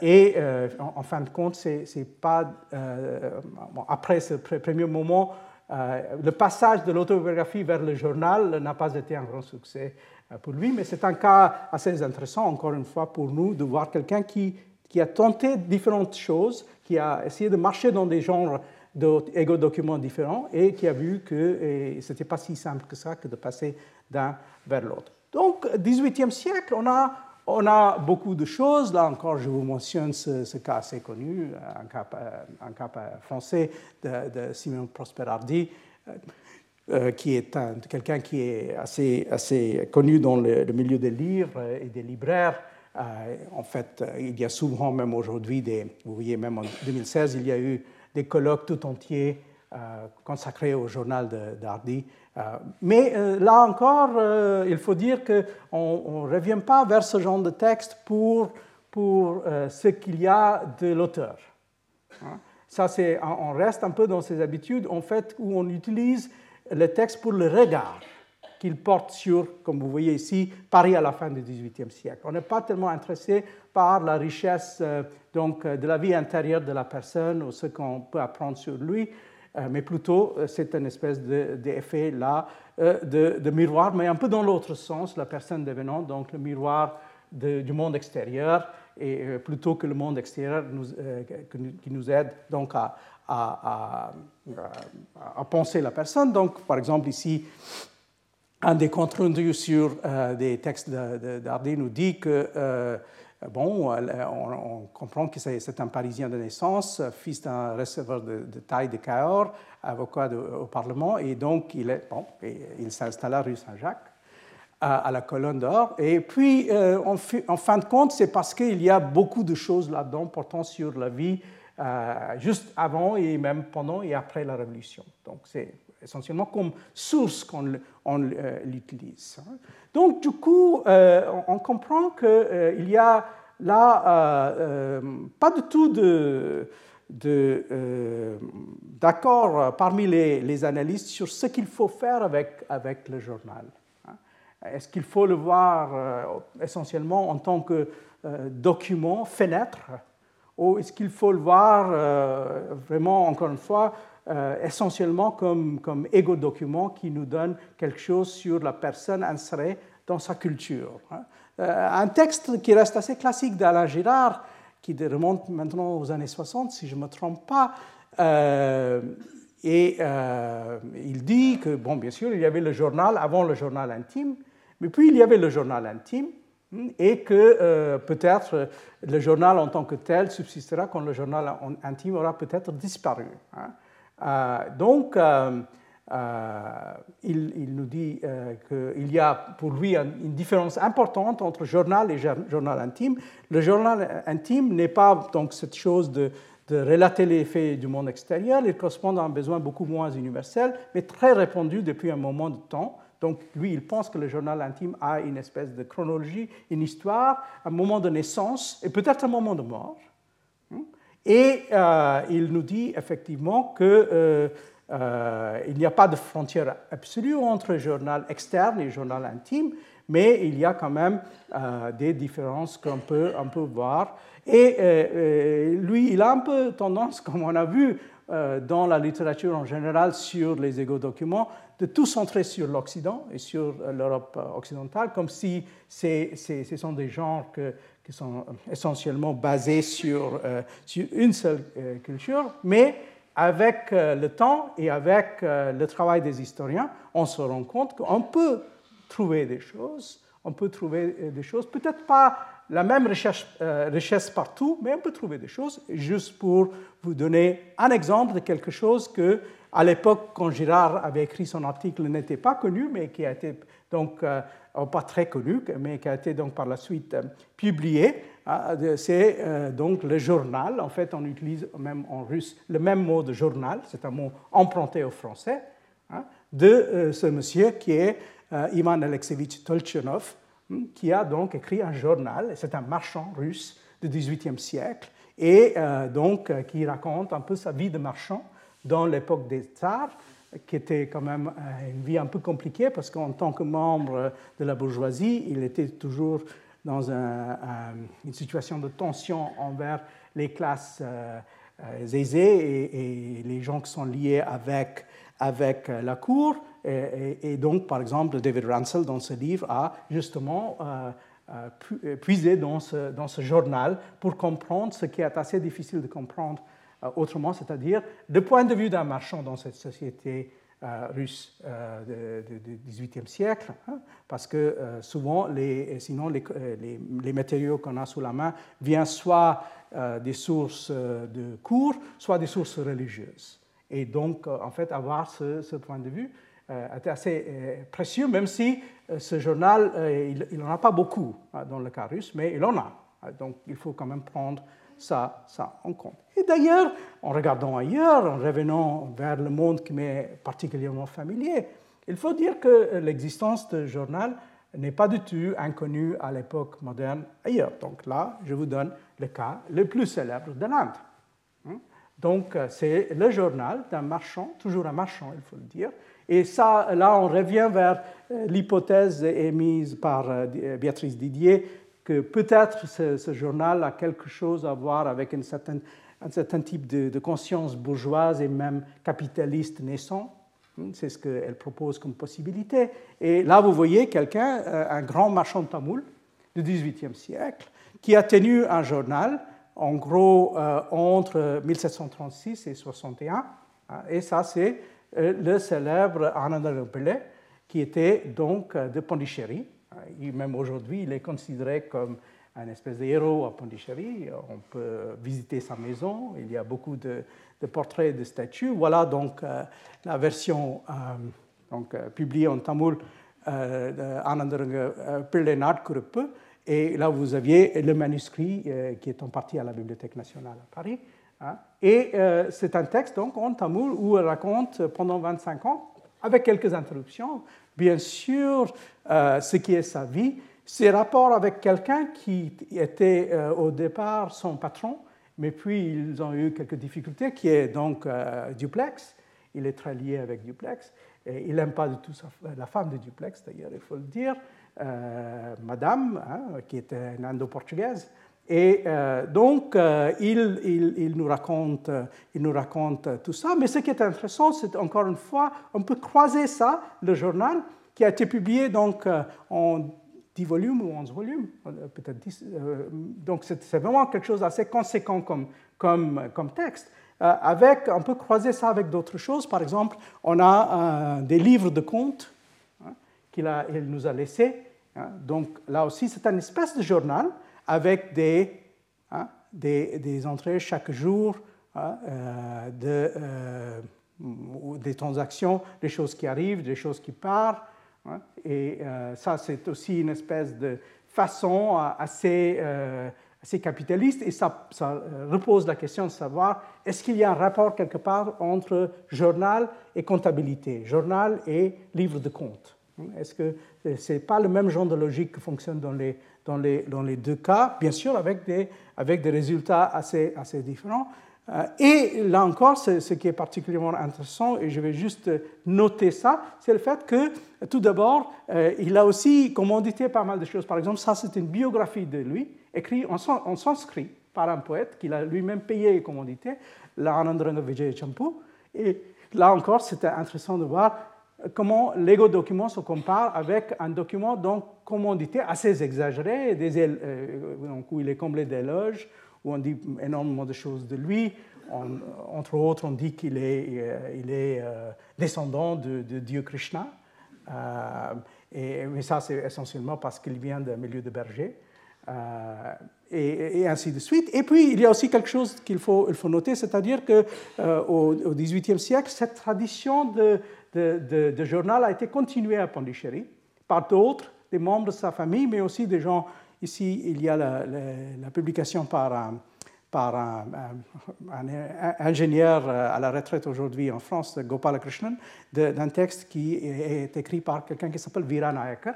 Et en, fin de compte, c'est pas après ce premier moment, le passage de l'autobiographie vers le journal n'a pas été un grand succès euh, pour lui, mais c'est un cas assez intéressant, encore une fois, pour nous, de voir quelqu'un qui, qui a tenté différentes choses, qui a essayé de marcher dans des genres d'égo-documents différents et qui a vu que ce n'était pas si simple que ça que de passer d'un vers l'autre. Donc, 18e siècle, on a, on a beaucoup de choses. Là encore, je vous mentionne ce, cas assez connu, un cas, français de, Simon Prosperardi euh, qui est quelqu'un qui est assez, connu dans le, milieu des livres et des libraires. Euh, en fait, il y a souvent, même aujourd'hui, vous voyez, même en 2016, il y a eu des colloques tout entiers euh, consacrés au journal d'Hardy. Mais là encore, il faut dire qu'on ne revient pas vers ce genre de texte pour, pour ce qu'il y a de l'auteur. Hein. Ça, c'est, on reste un peu dans ces habitudes, en fait, où on utilise le texte pour le regard qu'il porte sur, comme vous voyez ici, Paris à la fin du XVIIIe siècle. On n'est pas tellement intéressé par la richesse donc, de la vie intérieure de la personne ou ce qu'on peut apprendre sur lui, mais plutôt c'est une espèce d'effet là de, de, miroir, mais un peu dans l'autre sens, la personne devenant donc le miroir du monde extérieur et euh, plutôt que le monde extérieur euh, qui nous aide donc à, penser la personne. Donc, par exemple, ici, un des comptes rendus sur euh, des textes d'Hardy nous dit que, bon, on, comprend que c'est un Parisien de naissance, fils d'un receveur de, taille de Cahors, avocat au Parlement, et donc il, est, bon, il s'installe rue Saint-Jacques à, la colonne d'or. Et puis, euh, en, fin de compte, c'est parce qu'il y a beaucoup de choses là-dedans portant sur la vie euh, juste avant et même pendant et après la Révolution. Donc, c'est essentiellement comme source qu'on euh, l'utilise. Donc, du coup, on comprend qu'il y a là pas du tout d'accord parmi les, les, analystes sur ce qu'il faut faire avec, avec le journal. Est-ce qu'il faut le voir euh, essentiellement en tant que euh, document, fenêtre, ou est-ce qu'il faut le voir euh, vraiment, encore une fois, essentiellement comme, comme égo-document qui nous donne quelque chose sur la personne insérée dans sa culture hein? Un texte qui reste assez classique d'Alain Girard, qui remonte maintenant aux années 60, si je ne me trompe pas, et il dit que, bon, bien sûr, il y avait le journal avant le journal intime, mais puis il y avait le journal intime, hmm, et que euh, peut-être le journal en tant que tel subsistera quand le journal intime aura peut-être disparu. Hein. Euh, donc, euh, il, nous dit qu'il y a pour lui une différence importante entre journal et journal intime. Le journal intime n'est pas donc cette chose de relater les faits du monde extérieur, il correspond à un besoin beaucoup moins universel, mais très répandu depuis un moment de temps. Donc lui, il pense que le journal intime a une espèce de chronologie, une histoire, un moment de naissance et peut-être un moment de mort. Et euh, il nous dit effectivement qu'il euh, euh, n'y a pas de frontière absolue entre journal externe et journal intime, mais il y a quand même des différences qu'on peut, on peut voir. Et lui, il a un peu tendance, comme on a vu dans la littérature en général sur les égo-documents, de tout centrer sur l'Occident et sur l'Europe occidentale, comme si ce sont des genres qui sont essentiellement basés sur, euh, sur une seule culture, mais avec le temps et avec le travail des historiens, on se rend compte qu'on peut trouver des choses, on peut trouver des choses, peut-être pas la même recherche, richesse partout, mais on peut trouver des choses, juste pour vous donner un exemple de quelque chose que à l'époque, quand Girard avait écrit son article, n'était pas connu, mais qui a été donc euh, pas très connu, mais qui a été donc par la suite euh, publié. Ah, c'est euh, donc le journal. En fait, on utilise même en russe le même mot de journal, c'est un mot emprunté au français, hein, de ce monsieur qui est Ivan Alexeyevich Tolchenov, hmm, qui a donc écrit un journal. C'est un marchand russe du XVIIIe siècle et donc qui raconte un peu sa vie de marchand dans l'époque des tsars, qui était quand même euh, une vie un peu compliquée parce qu'en tant que membre de la bourgeoisie, il était toujours dans une situation de tension envers les classes euh, euh, aisées et, les gens qui sont liés avec, avec la cour. Et, donc, par exemple, David Ransel, dans ce livre, a justement puisé dans ce, dans ce journal pour comprendre ce qui est assez difficile de comprendre euh, autrement, c'est-à-dire le point de vue d'un marchand dans cette société euh, russe euh, du XVIIIe siècle, hein, parce que souvent, les, sinon, les, les, matériaux qu'on a sous la main viennent soit des sources de cours, soit des sources religieuses. Et donc, en fait, avoir ce, point de vue était assez précieux, même si ce journal, il n'en a pas beaucoup hein, dans le cas russe, mais il en a. Donc, il faut quand même prendre ça, ça en compte. Et d'ailleurs, en regardant ailleurs, en revenant vers le monde qui m'est particulièrement familier, il faut dire que l'existence de journal n'est pas du tout inconnue à l'époque moderne ailleurs. Donc là, je vous donne le cas le plus célèbre de l'Inde. Hein? Donc c'est le journal d'un marchand, toujours un marchand, il faut le dire, Et ça, là, on revient vers l'hypothèse émise par Béatrice Didier que peut-être ce, journal a quelque chose à voir avec un certain type de, conscience bourgeoise et même capitaliste naissant. C'est ce qu'elle propose comme possibilité. Et là, vous voyez quelqu'un, un grand marchand de tamoul du XVIIIe siècle, qui a tenu un journal, en gros, euh, entre 1736 et 61. Hein, et ça, c'est euh, le célèbre Ananda Pelé, qui était donc euh, de Pondichéry. même aujourd'hui, il est considéré comme un espèce de héros à Pondichéry. On peut visiter sa maison. Il y a beaucoup de, portraits de statues. Voilà donc la version donc, publiée en tamoul Pelé Nadkurup et là, vous aviez le manuscrit euh, qui est en partie à la Bibliothèque nationale à Paris. Hein? Et euh, c'est un texte donc en tamoul où elle raconte pendant 25 ans, avec quelques interruptions, bien sûr, euh, ce qui est sa vie, ses rapports avec quelqu'un qui était au départ son patron, mais puis ils ont eu quelques difficultés, qui est donc Duplex. Il est très lié avec Duplex. Et il n'aime pas du tout la femme de Duplex, d'ailleurs, il faut le dire. Euh, madame, hein, qui était une indo-portugaise. Et euh, donc, euh, il, nous raconte, il nous raconte tout ça. Mais ce qui est intéressant, c'est encore une fois, on peut croiser ça, le journal, qui a été publié donc, en 10 volumes ou 11 volumes, peut-être 10. donc, c'est vraiment quelque chose d'assez conséquent comme, texte. avec, on peut croiser ça avec d'autres choses. Par exemple, on a des livres de contes hein, qu'il il nous a laissés Hein. Donc là aussi, c'est une espèce de journal avec des, hein, des, entrées chaque jour hein, euh, euh, des transactions, des choses qui arrivent, des choses qui partent. et euh, ça, c'est aussi une espèce de façon assez, assez capitaliste et ça, repose la question de savoir est-ce qu'il y a un rapport quelque part entre journal et comptabilité, journal et livre de compte. Est-ce que ce n'est pas le même genre de logique qui fonctionne dans les, dans les, dans les deux cas, bien sûr avec des, avec des résultats assez, assez différents. Euh, et là encore, ce qui est particulièrement intéressant, et je vais juste noter ça, c'est le fait que, tout d'abord, euh, il a aussi commandité pas mal de choses. Par exemple, ça, c'est une biographie de lui, écrite en, sanskrit par un poète qu'il a lui-même payé et commandité, Vijay Champu. Et là encore, c'était intéressant de voir comment l'ego document se compare avec un document donc commandité assez exagéré, des, euh, où il est comblé d'éloges, où on dit énormément de choses de lui. entre autres, on dit qu'il est, euh, euh, descendant de, Dieu Krishna. et, mais ça, c'est essentiellement parce qu'il vient d'un milieu de berger. Et, ainsi de suite. Et puis, il y a aussi quelque chose qu'il faut, il faut noter, c'est-à-dire qu'au au XVIIIe siècle, cette tradition de, de, journal a été continué à Pondichéry par d'autres, des membres de sa famille, mais aussi des gens. Ici, il y a la, publication par un, ingénieur à la retraite aujourd'hui en France, Gopal Krishnan, d'un texte qui est écrit par quelqu'un qui s'appelle Viran Ayakar,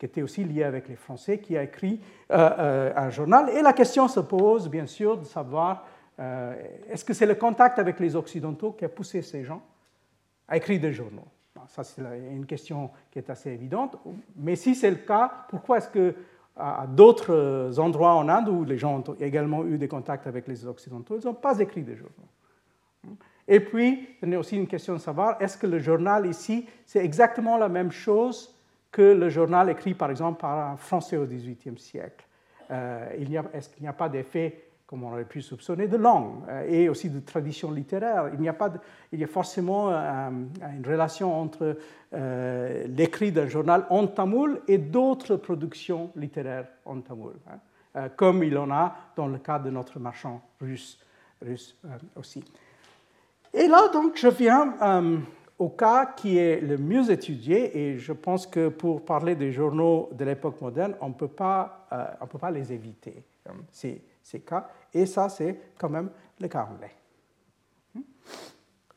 qui était aussi lié avec les Français, qui a écrit euh, euh, un journal. Et la question se pose, bien sûr, de savoir euh, est-ce que c'est le contact avec les Occidentaux qui a poussé ces gens à écrire des journaux. Ça, c'est une question qui est assez évidente. Mais si c'est le cas, pourquoi est-ce que à d'autres endroits en Inde où les gens ont également eu des contacts avec les Occidentaux, ils n'ont pas écrit des journaux? Et puis, il y a aussi une question de savoir, est-ce que le journal ici, c'est exactement la même chose que le journal écrit par exemple par un Français au XVIIIe siècle? Euh, Est-ce qu'il n'y a pas d'effet comme on aurait pu soupçonner, de langue euh, et aussi de tradition littéraire. Il, y a pas il y a forcément euh, une relation entre euh, l'écrit d'un journal en tamoul et d'autres productions littéraires en tamoul, hein, comme il en a dans le cas de notre marchand russe, russe aussi. Et là, donc, je viens au cas qui est le mieux étudié, et je pense que pour parler des journaux de l'époque moderne, on ne peut pas les éviter. C'est ces cas, et ça, c'est quand même le cas anglais.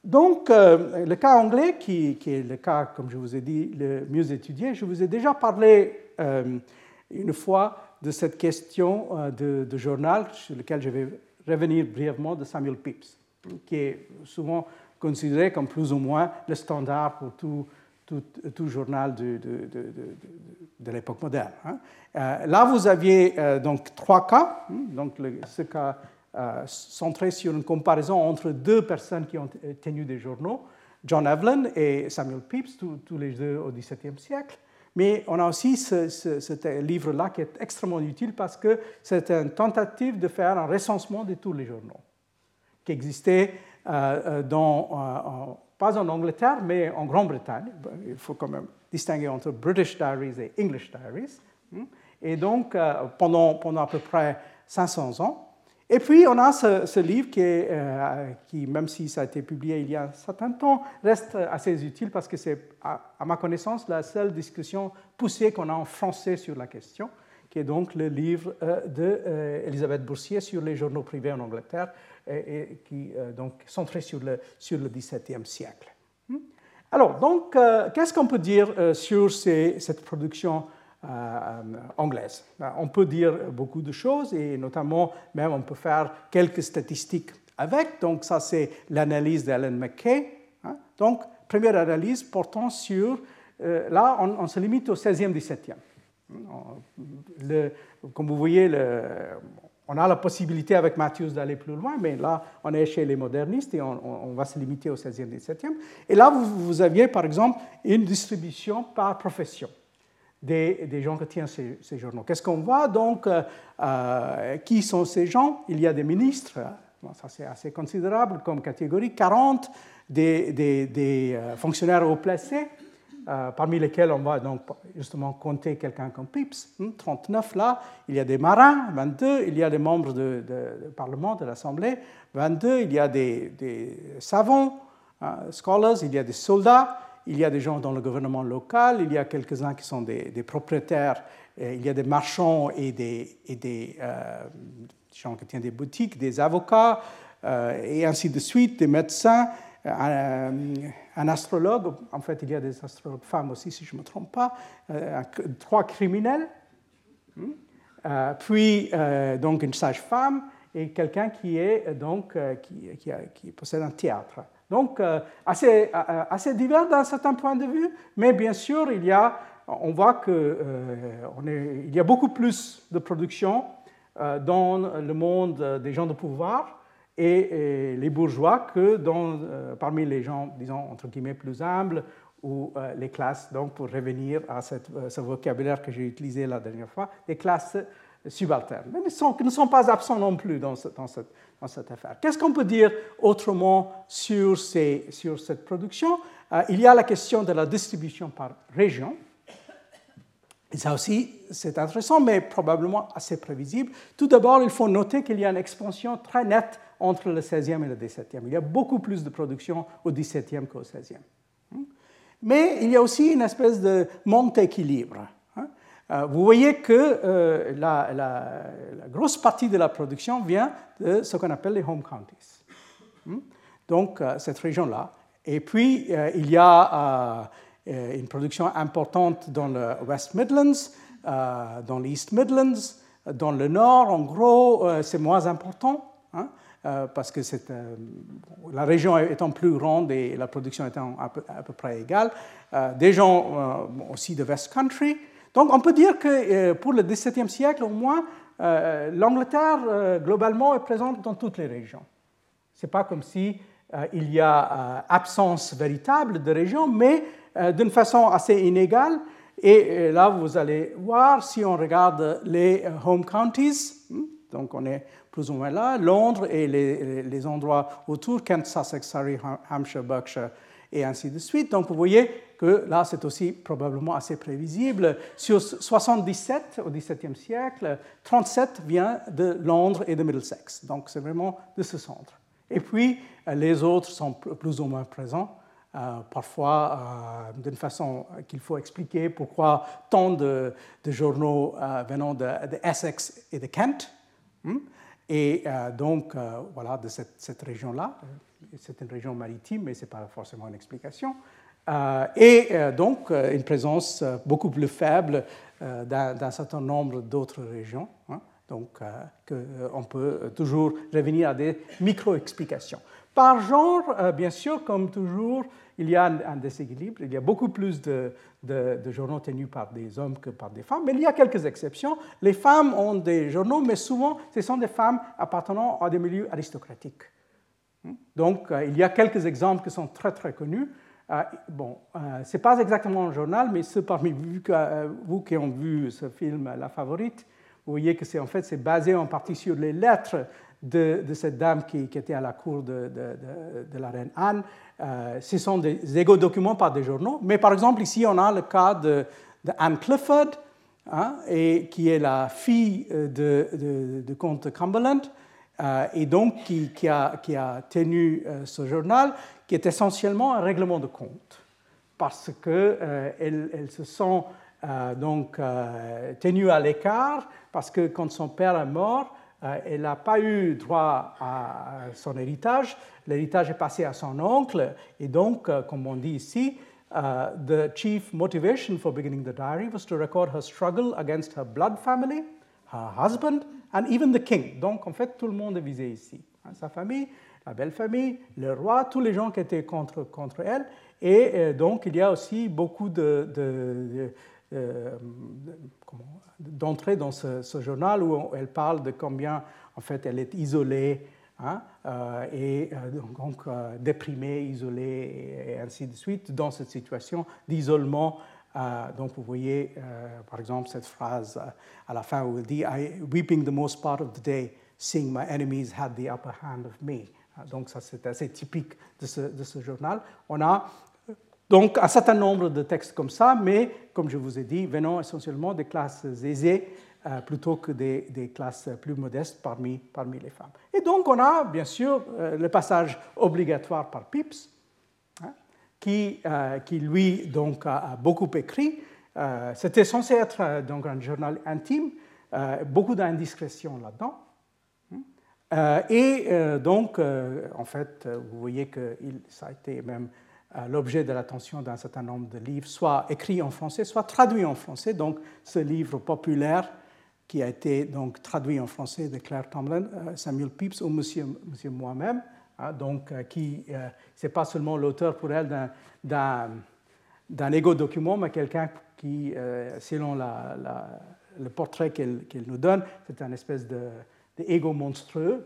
Donc, euh, le cas anglais, qui, est le cas, comme je vous ai dit, le mieux étudié, je vous ai déjà parlé euh, une fois de cette question euh, de, journal sur lequel je vais revenir brièvement de Samuel Pepys, qui est souvent considéré comme plus ou moins le standard pour tout, tout, journal de, l'époque moderne. Hein. là, vous aviez donc trois cas. Hein, donc, ce cas centré sur une comparaison entre deux personnes qui ont tenu des journaux, John Evelyn et Samuel Pepys, tous les deux au XVIIe siècle. Mais on a aussi ce, livre-là qui est extrêmement utile parce que c'est une tentative de faire un recensement de tous les journaux qui existaient euh, euh, dans, euh, pas en Angleterre, mais en Grande-Bretagne. Il faut quand même distinguer entre British Diaries et English Diaries. Hmm. Et donc, pendant, pendant à peu près 500 ans, et puis, on a ce, livre euh, qui, même si ça a été publié il y a un certain temps, reste assez utile parce que c'est, à, ma connaissance, la seule discussion poussée qu'on a en français sur la question, qui est donc le livre euh, d'Elisabeth euh, Boursier sur les journaux privés en Angleterre, et, qui est donc centré sur le, sur le XVIIe siècle. Hmm? Alors, donc, qu'est-ce qu'on peut dire sur cette production euh, anglaise? Euh, on peut dire beaucoup de choses et notamment même on peut faire quelques statistiques avec. Donc ça c'est l'analyse d'Alan McKay. Hein? Donc première analyse portant sur, euh, là on, se limite au 16e, 17e. Le, comme vous voyez, on a la possibilité avec Matthews d'aller plus loin, mais là, on est chez les modernistes et on, va se limiter au 16e, 17e. Et là, vous, aviez, par exemple, une distribution par profession des, gens qui tiennent ces, journaux. Qu'est-ce qu'on voit donc euh, euh, Qui sont ces gens? Il y a des ministres, ça c'est assez considérable comme catégorie, 40 des, euh, fonctionnaires haut placés, parmi lesquels on va donc justement compter quelqu'un comme Pips, 39 hein, là, il y a des marins, 22, il y a des membres du de, Parlement, de l'Assemblée, 22, il y a des, savants, scholars, il y a des soldats, il y a des gens dans le gouvernement local, il y a quelques-uns qui sont des, propriétaires, il y a des marchands et des, et des euh, gens qui tiennent des boutiques, des avocats, euh, et ainsi de suite, des médecins, un, astrologue, en fait il y a des astrologues femmes aussi si je ne me trompe pas, euh, trois criminels, hmm, puis donc une sage-femme et quelqu'un qui, est, donc, qui, possède un théâtre. Donc, euh, assez, euh, assez divers d'un certain point de vue, mais bien sûr, il y a, on voit qu'il euh, y a beaucoup plus de production dans le monde des gens de pouvoir et, les bourgeois que dans, parmi les gens, disons, entre guillemets, plus humbles ou les classes, donc pour revenir à cette, ce vocabulaire que j'ai utilisé la dernière fois, des classes subalternes, mais qui ne sont pas absents non plus dans, dans cette, cette affaire. Qu'est-ce qu'on peut dire autrement sur, ces, sur cette production? Euh, Il y a la question de la distribution par région. Et ça aussi, c'est intéressant, mais probablement assez prévisible. Tout d'abord, il faut noter qu'il y a une expansion très nette entre le 16e et le 17e. Il y a beaucoup plus de production au 17e qu'au 16e. Mais il y a aussi une espèce de monte équilibre. Euh, vous voyez que euh, la, grosse partie de la production vient de ce qu'on appelle les home counties. Hmm? Donc, euh, cette région-là. Et puis, il y a une production importante dans le West Midlands, dans l'East Midlands, dans le Nord, en gros, c'est moins important. Hein, parce que la région étant plus grande et la production étant à peu, près égale. des gens aussi de West Country, donc on peut dire que euh, pour le XVIIe siècle au moins, euh, l'Angleterre euh, globalement est présente dans toutes les régions. Ce n'est pas comme si il y a absence véritable de régions, mais d'une façon assez inégale. Et là, vous allez voir, si on regarde les home counties, hmm, donc on est plus ou moins là, Londres et les, endroits autour, Kent, Sussex, Surrey, Hampshire, Berkshire, et ainsi de suite. Donc vous voyez que là, c'est aussi probablement assez prévisible. Sur 77 au XVIIe siècle, 37 vient de Londres et de Middlesex. Donc c'est vraiment de ce centre. Et puis les autres sont plus ou moins présents. Euh, parfois euh, d'une façon qu'il faut expliquer pourquoi tant de, journaux euh, venant de, Essex et de Kent. Hmm, et donc, voilà, de cette, cette région-là, c'est une région maritime, mais ce n'est pas forcément une explication. Euh, et euh, donc euh, une présence beaucoup plus faible d'un certain nombre d'autres régions. Hein. donc on peut toujours revenir à des micro-explications. Par genre, euh, bien sûr, comme toujours, il y a un, déséquilibre. Il y a beaucoup plus de, journaux tenus par des hommes que par des femmes, mais il y a quelques exceptions. Les femmes ont des journaux, mais souvent, ce sont des femmes appartenant à des milieux aristocratiques. Donc, euh, il y a quelques exemples qui sont très, très connus. Euh, bon, ce n'est pas exactement un journal, mais ceux parmi vous, vous qui ont vu ce film La Favorite, vous voyez que c'est en fait basé en partie sur les lettres de, cette dame qui, était à la cour de, la reine Anne. Euh, ce sont des égo-documents par des journaux, mais par exemple ici on a le cas de, Anne Clifford, hein, qui est la fille de, comte Cumberland, euh, et donc qui, a, tenu euh, ce journal, qui est essentiellement un règlement de compte, parce qu'elle elle se sent donc tenue à l'écart, parce que quand son père est mort, euh, elle n'a pas eu droit à son héritage. L'héritage est passé à son oncle. Et donc, euh, comme on dit ici, uh, the chief motivation for beginning the diary was to record her struggle against her blood family, her husband, and even the king. Donc, en fait, tout le monde est visé ici. Hein, sa famille, la belle famille, le roi, tous les gens qui étaient contre, contre elle. Et euh, donc, il y a aussi beaucoup de, d'entrer dans ce, journal où elle parle de combien en fait elle est isolée hein, euh, et euh, donc euh, déprimée, isolée et, ainsi de suite dans cette situation d'isolement. donc vous voyez par exemple cette phrase à la fin où elle dit I, weeping the most part of the day, seeing my enemies had the upper hand of me. Donc ça c'est assez typique de ce, de ce journal. On a donc un certain nombre de textes comme ça, mais comme je vous ai dit, venant essentiellement des classes aisées euh, plutôt que des, classes plus modestes parmi, parmi les femmes. Et donc on a bien sûr euh, le passage obligatoire par Pepys, hein, qui, euh, qui, lui donc a, beaucoup écrit. C'était censé être donc un journal intime, beaucoup d'indiscrétion là-dedans. Hein. et donc, en fait, vous voyez que ça a été même l'objet de l'attention d'un certain nombre de livres, soit écrits en français, soit traduits en français. Donc, ce livre populaire qui a été donc traduit en français de Claire Tomlin, euh, Samuel Pepys ou Monsieur, monsieur moi-même, hein, donc euh, qui euh, c'est pas seulement l'auteur pour elle d'un d'un égo-document, mais quelqu'un qui, selon la, le portrait qu'elle nous donne, c'est un espèce de, monstrueux.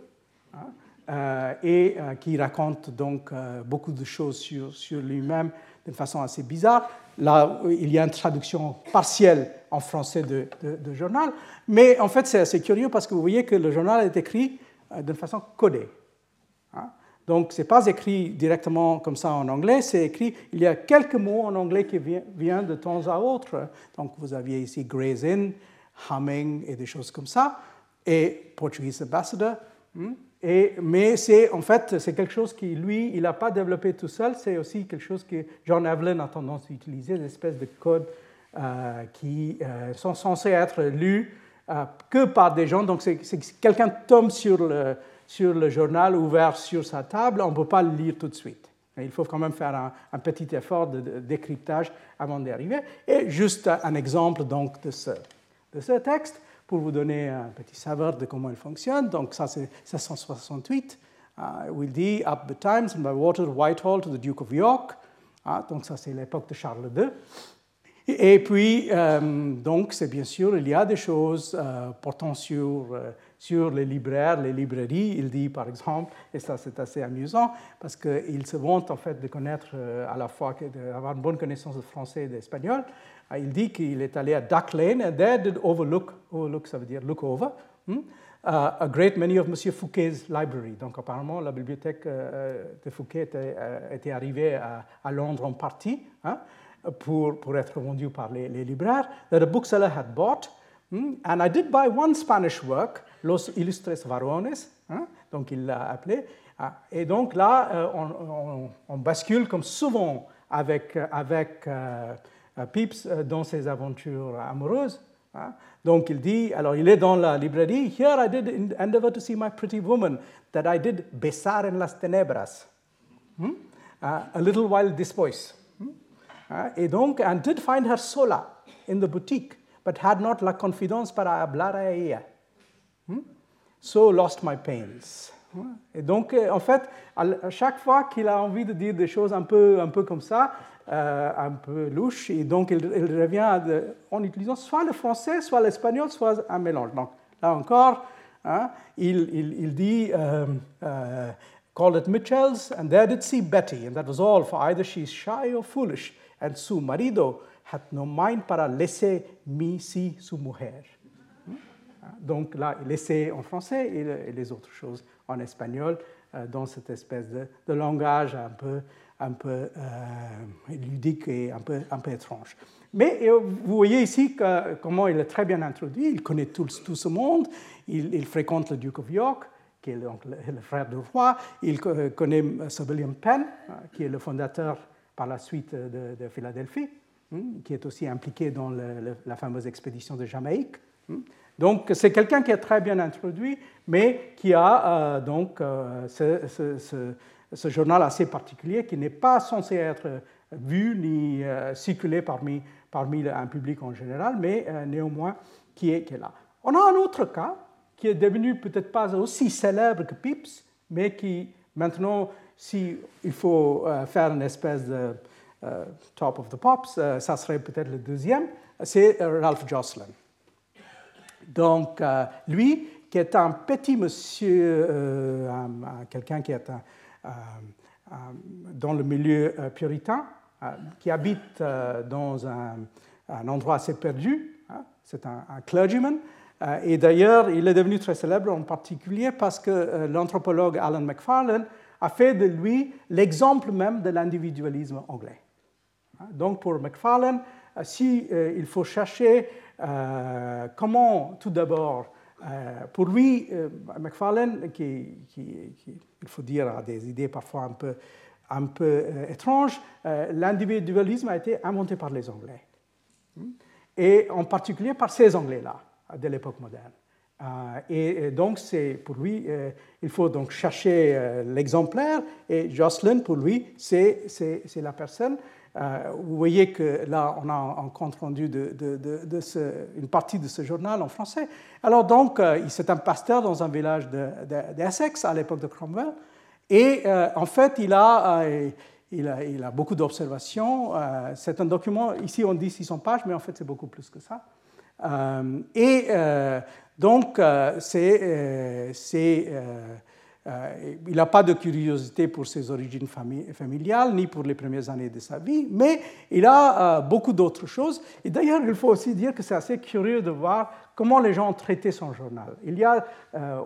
Hein, euh, et euh, qui raconte donc euh, beaucoup de choses sur, lui-même d'une façon assez bizarre. Là, il y a une traduction partielle en français de, de, journal, mais en fait, c'est assez curieux parce que vous voyez que le journal est écrit d'une façon codée. Hein. Donc, ce n'est pas écrit directement comme ça en anglais, c'est écrit, il y a quelques mots en anglais qui viennent de temps à autre. Donc, vous aviez ici grazing, humming et des choses comme ça, et Portuguese ambassador. Hmm, mais c'est en fait c'est quelque chose qui lui il n'a pas développé tout seul. C'est aussi quelque chose que John Evelyn a tendance à utiliser, des espèces de codes euh, qui euh, sont censés être lus euh, que par des gens. Donc c'est, quelqu'un tombe sur le, sur le journal ouvert sur sa table, on ne peut pas le lire tout de suite. Il faut quand même faire un, petit effort de, décryptage avant d'y arriver. Et juste un exemple donc de ce, de ce texte pour vous donner un petit saveur de comment il fonctionne. Donc ça, c'est 1668, uh, où il dit « Up the Times by water Whitehall to the Duke of York ah, Donc ça, c'est l'époque de Charles II. Et puis, euh, donc, c'est bien sûr, il y a des choses euh, portant sur, euh, sur les libraires, les librairies. Il dit, par exemple, et ça c'est assez amusant, parce qu'il se vante en fait de connaître à la fois, d'avoir une bonne connaissance de français et d'espagnol. Ah, il dit qu'il est allé à Duck Lane, and there did overlook, overlook ça veut dire look over, hmm, uh, a great many of M. Fouquet's library. Donc apparemment, la bibliothèque euh, de Fouquet était, euh, était arrivée à, à, Londres en partie hein, pour, pour être vendue par les, les, libraires, that a bookseller had bought. Hmm, and I did buy one Spanish work, Los Ilustres Varones, hein, donc il l'a appelé. Ah, et donc là, euh, on, on, on, bascule comme souvent avec, avec Pepys euh, dans ses aventures amoureuses. Hein. Donc il dit, alors il est dans la librairie, Here I did endeavor to see my pretty woman, that I did besar en las tenebras, hmm? a little while después. Hmm? Et donc, and did find her sola in the boutique, but had not la confidence para hablar a ella. Hmm? So lost my pains. Et donc, en fait, à chaque fois qu'il a envie de dire des choses un peu, un peu comme ça, un peu louches, et donc il, revient en utilisant soit le français, soit l'espagnol, soit un mélange. Donc, là encore, hein, il, il, dit call it Mitchell's, and there did see Betty, and that was all, for either she's shy or foolish, and su marido had no mind para laisser mi si su mujer. Donc là, laisser en français et, les autres choses en espagnol, euh, dans cette espèce de, langage un peu, un peu euh, ludique et un peu, un peu étrange. Mais euh, vous voyez ici que, comment il est très bien introduit, il connaît tout, tout ce monde, il, fréquente le Duke of York, qui est donc le, frère du roi. Il connaît Sir William Penn, euh, qui est le fondateur par la suite de, Philadelphie, hein, qui est aussi impliqué dans la fameuse expédition de Jamaïque. Hein. Donc c'est quelqu'un qui est très bien introduit, mais qui a euh, donc euh, ce, journal assez particulier qui n'est pas censé être vu ni circulé parmi, parmi un public en général, mais néanmoins qui est, là. On a un autre cas qui est devenu peut-être pas aussi célèbre que Pips, mais qui maintenant, s'il faut euh, faire une espèce de euh, top of the pops, euh, ça serait peut-être le deuxième, c'est Ralph Jocelyn. Donc, lui, qui est un petit monsieur, quelqu'un qui est dans le milieu puritain, qui habite dans un, endroit assez perdu, hein, c'est un, clergyman, euh, et d'ailleurs, il est devenu très célèbre en particulier parce que euh, l'anthropologue Alan Macfarlane a fait de lui l'exemple même de l'individualisme anglais. Hein, donc pour Macfarlane, euh, si faut chercher comment, tout d'abord, pour lui, Macfarlane, qui, il faut dire, a des idées parfois un peu, peu étranges, l'individualisme a été inventé par les Anglais. Hein, et en particulier par ces Anglais-là de l'époque moderne. Et, donc, c'est pour lui, il faut donc chercher l'exemplaire, et Jocelyn, pour lui, c'est la personne. Vous voyez que là, on a un compte rendu de, une partie de ce journal en français. Alors, donc, c'est un pasteur dans un village d'Essex à l'époque de Cromwell, et en fait, il a. Beaucoup d'observations. c'est un document, ici on dit 600 pages, mais en fait c'est beaucoup plus que ça. Euh, et euh, donc, euh, c'est, il n'a pas de curiosité pour ses origines familiales, ni pour les premières années de sa vie, mais il a beaucoup d'autres choses. Et d'ailleurs, il faut aussi dire que c'est assez curieux de voir comment les gens ont traité son journal. Il y a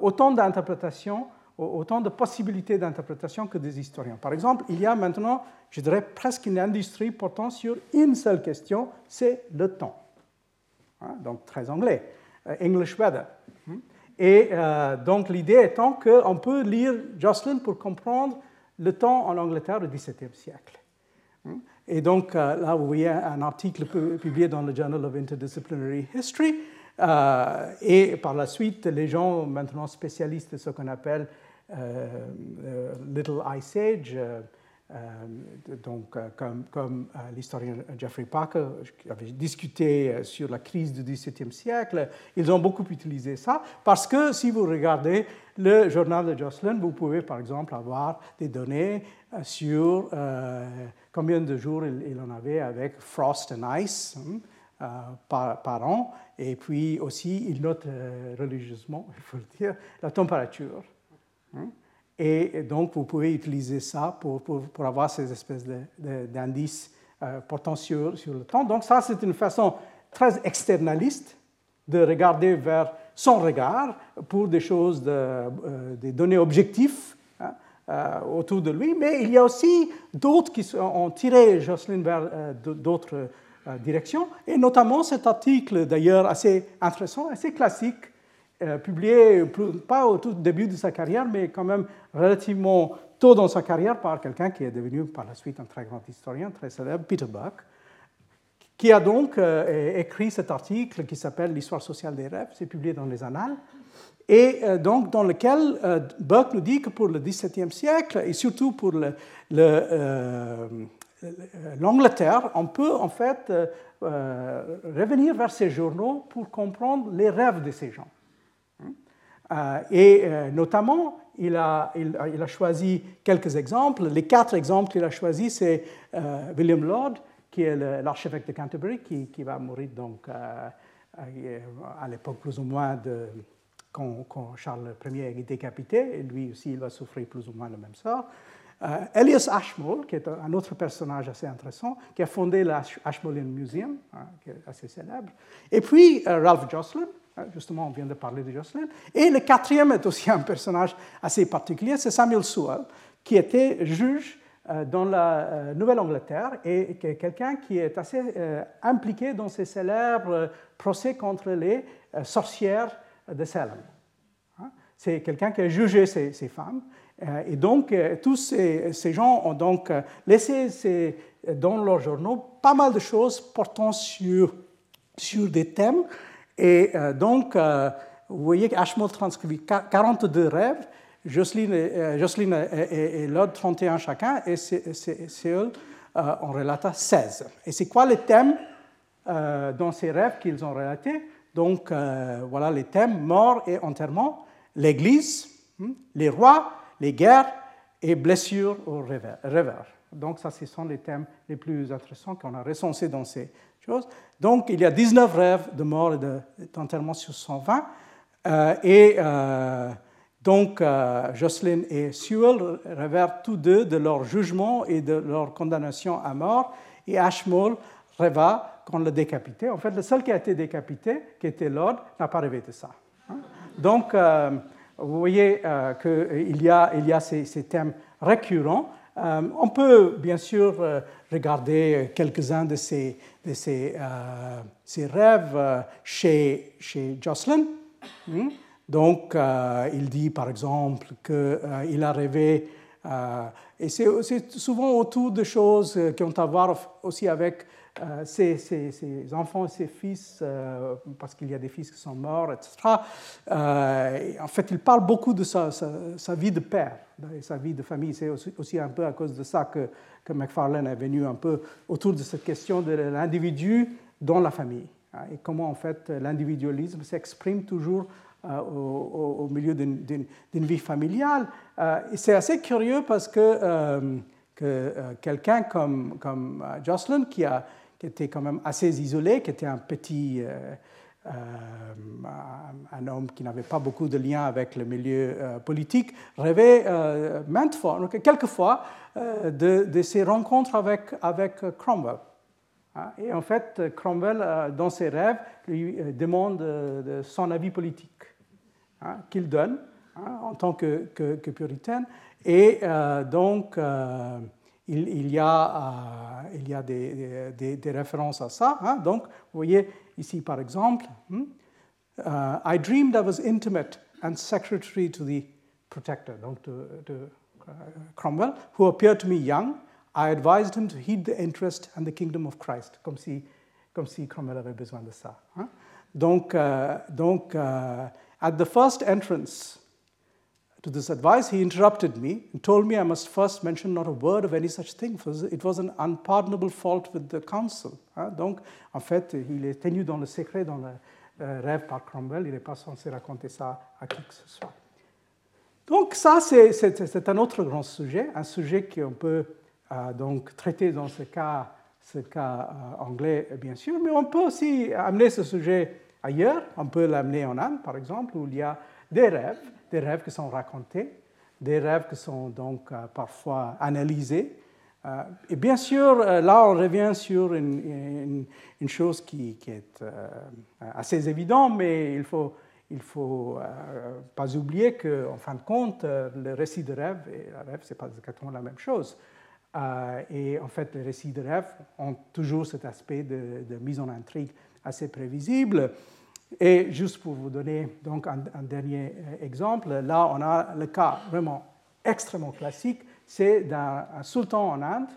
autant d'interprétations, autant de possibilités d'interprétation que des historiens. Par exemple, il y a maintenant, je dirais, presque une industrie portant sur une seule question, c'est le temps. Hein, donc très anglais, euh, English Weather. Et euh, donc l'idée étant qu'on peut lire Jocelyn pour comprendre le temps en Angleterre au XVIIe siècle. Et donc euh, là, vous voyez un article publié dans le Journal of Interdisciplinary History. et par la suite, les gens maintenant spécialistes de ce qu'on appelle Little Ice Age, euh, donc, euh, comme, euh, l'historien Jeffrey Parker avait discuté sur la crise du XVIIe siècle, ils ont beaucoup utilisé ça parce que si vous regardez le journal de Jocelyn, vous pouvez par exemple avoir des données sur combien de jours il, en avait avec frost and ice. Hein, par, par, an, et puis aussi il note religieusement, il faut le dire, la température. Hein. Et donc, vous pouvez utiliser ça pour, pour, avoir ces espèces d'indices euh, portant sur, le temps. Donc, ça, c'est une façon très externaliste de regarder vers son regard pour des choses, euh, des données objectives hein, euh, autour de lui. Mais il y a aussi d'autres qui ont tiré Jocelyn vers d'autres directions, et notamment cet article, d'ailleurs, assez intéressant, assez classique, euh, publié pas au tout début de sa carrière, mais quand même relativement tôt dans sa carrière par quelqu'un qui est devenu par la suite un très grand historien, très célèbre, Peter Buck, qui a donc euh, écrit cet article qui s'appelle L'histoire sociale des rêves, c'est publié dans les Annales, et euh, donc dans lequel Buck nous dit que pour le XVIIe siècle, et surtout pour l'Angleterre, on peut en fait revenir vers ces journaux pour comprendre les rêves de ces gens. Euh, et euh, notamment, il a, il, a, choisi quelques exemples. Les quatre exemples qu'il a choisis, c'est William Lord, qui est l'archevêque de Canterbury, qui, va mourir donc à l'époque plus ou moins quand, Charles Ier est décapité, et lui aussi il va souffrir plus ou moins le même sort. Euh, Elias Ashmole, qui est un autre personnage assez intéressant, qui a fondé l'Ashmolean Museum, hein, qui est assez célèbre. Et puis euh, Ralph Jocelyn, justement on vient de parler de Jocelyn. Et le quatrième est aussi un personnage assez particulier, c'est Samuel Sewell, qui était juge euh, dans la Nouvelle-Angleterre et qui est quelqu'un qui est assez impliqué dans ces célèbres procès contre les sorcières de Salem. Hein? C'est quelqu'un qui a jugé ces, femmes. Euh, et donc, euh, tous ces, gens ont donc euh, laissé dans leurs journaux pas mal de choses portant sur, sur des thèmes. Et donc, vous voyez qu'Ashmole transcrit 42 rêves, Jocelyne, Jocelyne et, et, 31 chacun, et Seul en relata 16. Et c'est quoi les thèmes dans ces rêves qu'ils ont relatés? Donc euh, voilà les thèmes mort et enterrement, l'Église, hmm, les rois, les guerres et blessures au revers. Donc ça, ce sont les thèmes les plus intéressants qu'on a recensés dans ces choses. Donc il y a 19 rêves de mort et d'enterrement sur 120. Euh, et euh, donc Jocelyn et Sewell révèrent tous deux de leur jugement et de leur condamnation à mort. Et Ashmole rêva qu'on l'a décapité. En fait, le seul qui a été décapité, qui était Lord, n'a pas rêvé de ça. Hein. Donc, euh, vous voyez euh, qu'il y a, il y a ces, thèmes récurrents. Euh, on peut bien sûr regarder quelques-uns de ces, rêves chez, Jocelyn. Hein. Donc, il dit par exemple qu'il a rêvé, et c'est souvent autour de choses qui ont à voir aussi avec euh, ses, enfants, ses fils, euh, parce qu'il y a des fils qui sont morts, etc. Euh, en fait, il parle beaucoup de sa, vie de père et sa vie de famille. C'est aussi, un peu à cause de ça que, que McFarlane est venu un peu autour de cette question de l'individu dans la famille hein, et comment en fait l'individualisme s'exprime toujours au, milieu d'une vie familiale. c'est assez curieux parce que, que quelqu'un comme Jocelyn, qui a, qui était quand même assez isolé, qui était un petit, euh, euh, un homme qui n'avait pas beaucoup de liens avec le milieu euh, politique, rêvait maintes fois, quelquefois, de, de, ses rencontres avec, Cromwell. Hein, et en fait, Cromwell, dans ses rêves, lui demande de son avis politique hein, qu'il donne hein, en tant que, que, que puritaine. Et donc, il, y a, il y a des, des, références à ça. Hein. Donc, vous voyez ici, par exemple, hmm, uh, I dreamed I was intimate and secretary to the protector, donc to, to uh, Cromwell, who appeared to me young. I advised him to heed the interest and the kingdom of Christ, comme si, Cromwell avait besoin de ça. Hein. Donc, donc at the first entrance, to this advice, he interrupted me and told me I must first mention not a word of any such thing, for it was an unpardonable fault with the council. Hein? Donc, en fait, il est tenu dans le secret, dans le euh, rêve par Cromwell, il n'est pas censé raconter ça à qui que ce soit. Donc, ça, c'est un autre grand sujet, un sujet qu'on peut euh, donc traiter dans ce cas, ce cas euh, anglais, bien sûr, mais on peut aussi amener ce sujet ailleurs. On peut l'amener en Inde, par exemple, où il y a des rêves des rêves qui sont racontés, des rêves qui sont donc euh, parfois analysés. Euh, et bien sûr, euh, là, on revient sur une, chose qui, est assez évidente, mais il faut, il faut pas oublier qu'en fin de compte, le récit de rêve et le rêve, ce n'est pas exactement la même chose. et en fait, les récits de rêve ont toujours cet aspect de mise en intrigue assez prévisible. Et juste pour vous donner donc un, dernier euh, exemple, là on a le cas vraiment extrêmement classique, c'est d'un sultan en Inde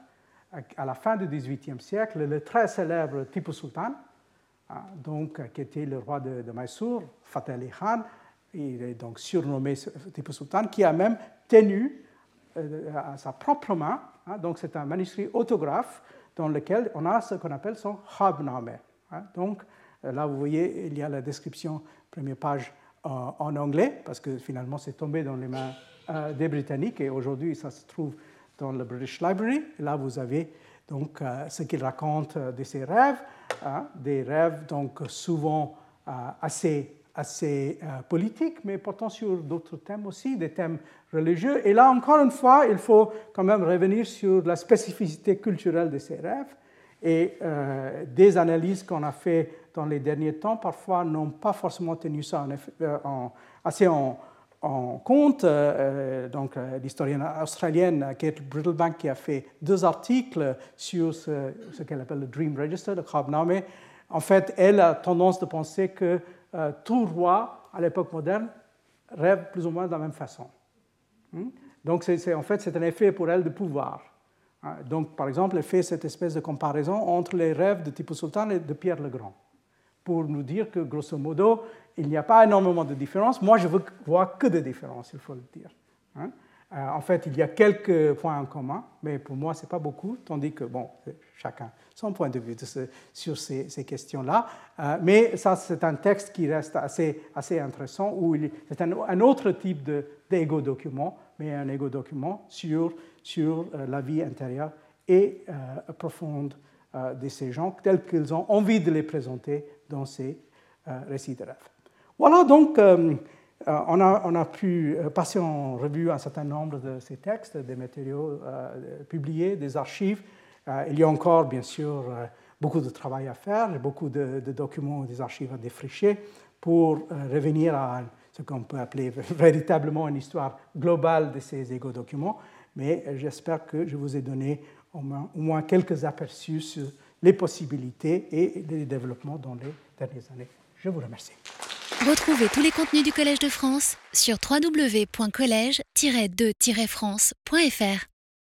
à la fin du XVIIIe siècle, le très célèbre Tipu Sultan, hein, donc, qui était le roi de, Mysore, Fateh Ali Khan, il est donc surnommé Tipu Sultan, qui a même tenu euh, à sa propre main, hein, donc c'est un manuscrit autographe dans lequel on a ce qu'on appelle son Habname. Hein, donc là, vous voyez, il y a la description, première page, en anglais, parce que finalement, c'est tombé dans les mains des Britanniques, et aujourd'hui ça se trouve dans le British Library. là, vous avez donc ce qu'il raconte de ses rêves, hein, des rêves donc souvent assez assez euh, mais portant sur d'autres thèmes aussi, des thèmes religieux. Et là, encore une fois, il faut quand même revenir sur la spécificité culturelle de ces rêves. Et euh, des analyses qu'on a fait dans les derniers temps, parfois, n'ont pas forcément tenu ça euh, assez en, compte. donc, l'historienne australienne Kate Brittlebank, qui a fait deux articles sur ce, qu'elle appelle le Dream Register, le Krabname, en fait, elle a tendance de penser que euh, tout roi à l'époque moderne rêve plus ou moins de la même façon. Hmm? Donc, c'est, en fait, c'est un effet pour elle de pouvoir. Hein? Donc, par exemple, elle fait cette espèce de comparaison entre les rêves de Tipu Sultan et de Pierre le Grand, pour nous dire que, grosso modo, il n'y a pas énormément de différence. Moi, je ne vois que des différences, il faut le dire. Hein? Euh, en fait, il y a quelques points en commun, mais pour moi, ce n'est pas beaucoup, tandis que, bon, chacun son point de vue sur ces, questions-là. Euh, mais ça, c'est un texte qui reste assez, assez intéressant, où c'est un, autre type d'égo-document, mais un égo-document sur, sur euh, la vie intérieure et profonde de ces gens, tels qu'ils ont envie de les présenter dans ces récits de rêve. Voilà donc euh, on a, pu euh, passer en revue un certain nombre de ces textes, des matériaux euh, publiés, des archives. il y a encore, bien sûr, beaucoup de travail à faire, beaucoup de, documents et des archives à défricher pour revenir à ce qu'on peut appeler véritablement une histoire globale de ces égo-documents. Mais j'espère que je vous ai donné au moins, quelques aperçus sur les possibilités et les développements dans les dernières années. Je vous remercie. Retrouvez tous les contenus du Collège de France sur www.colège-2-france.fr.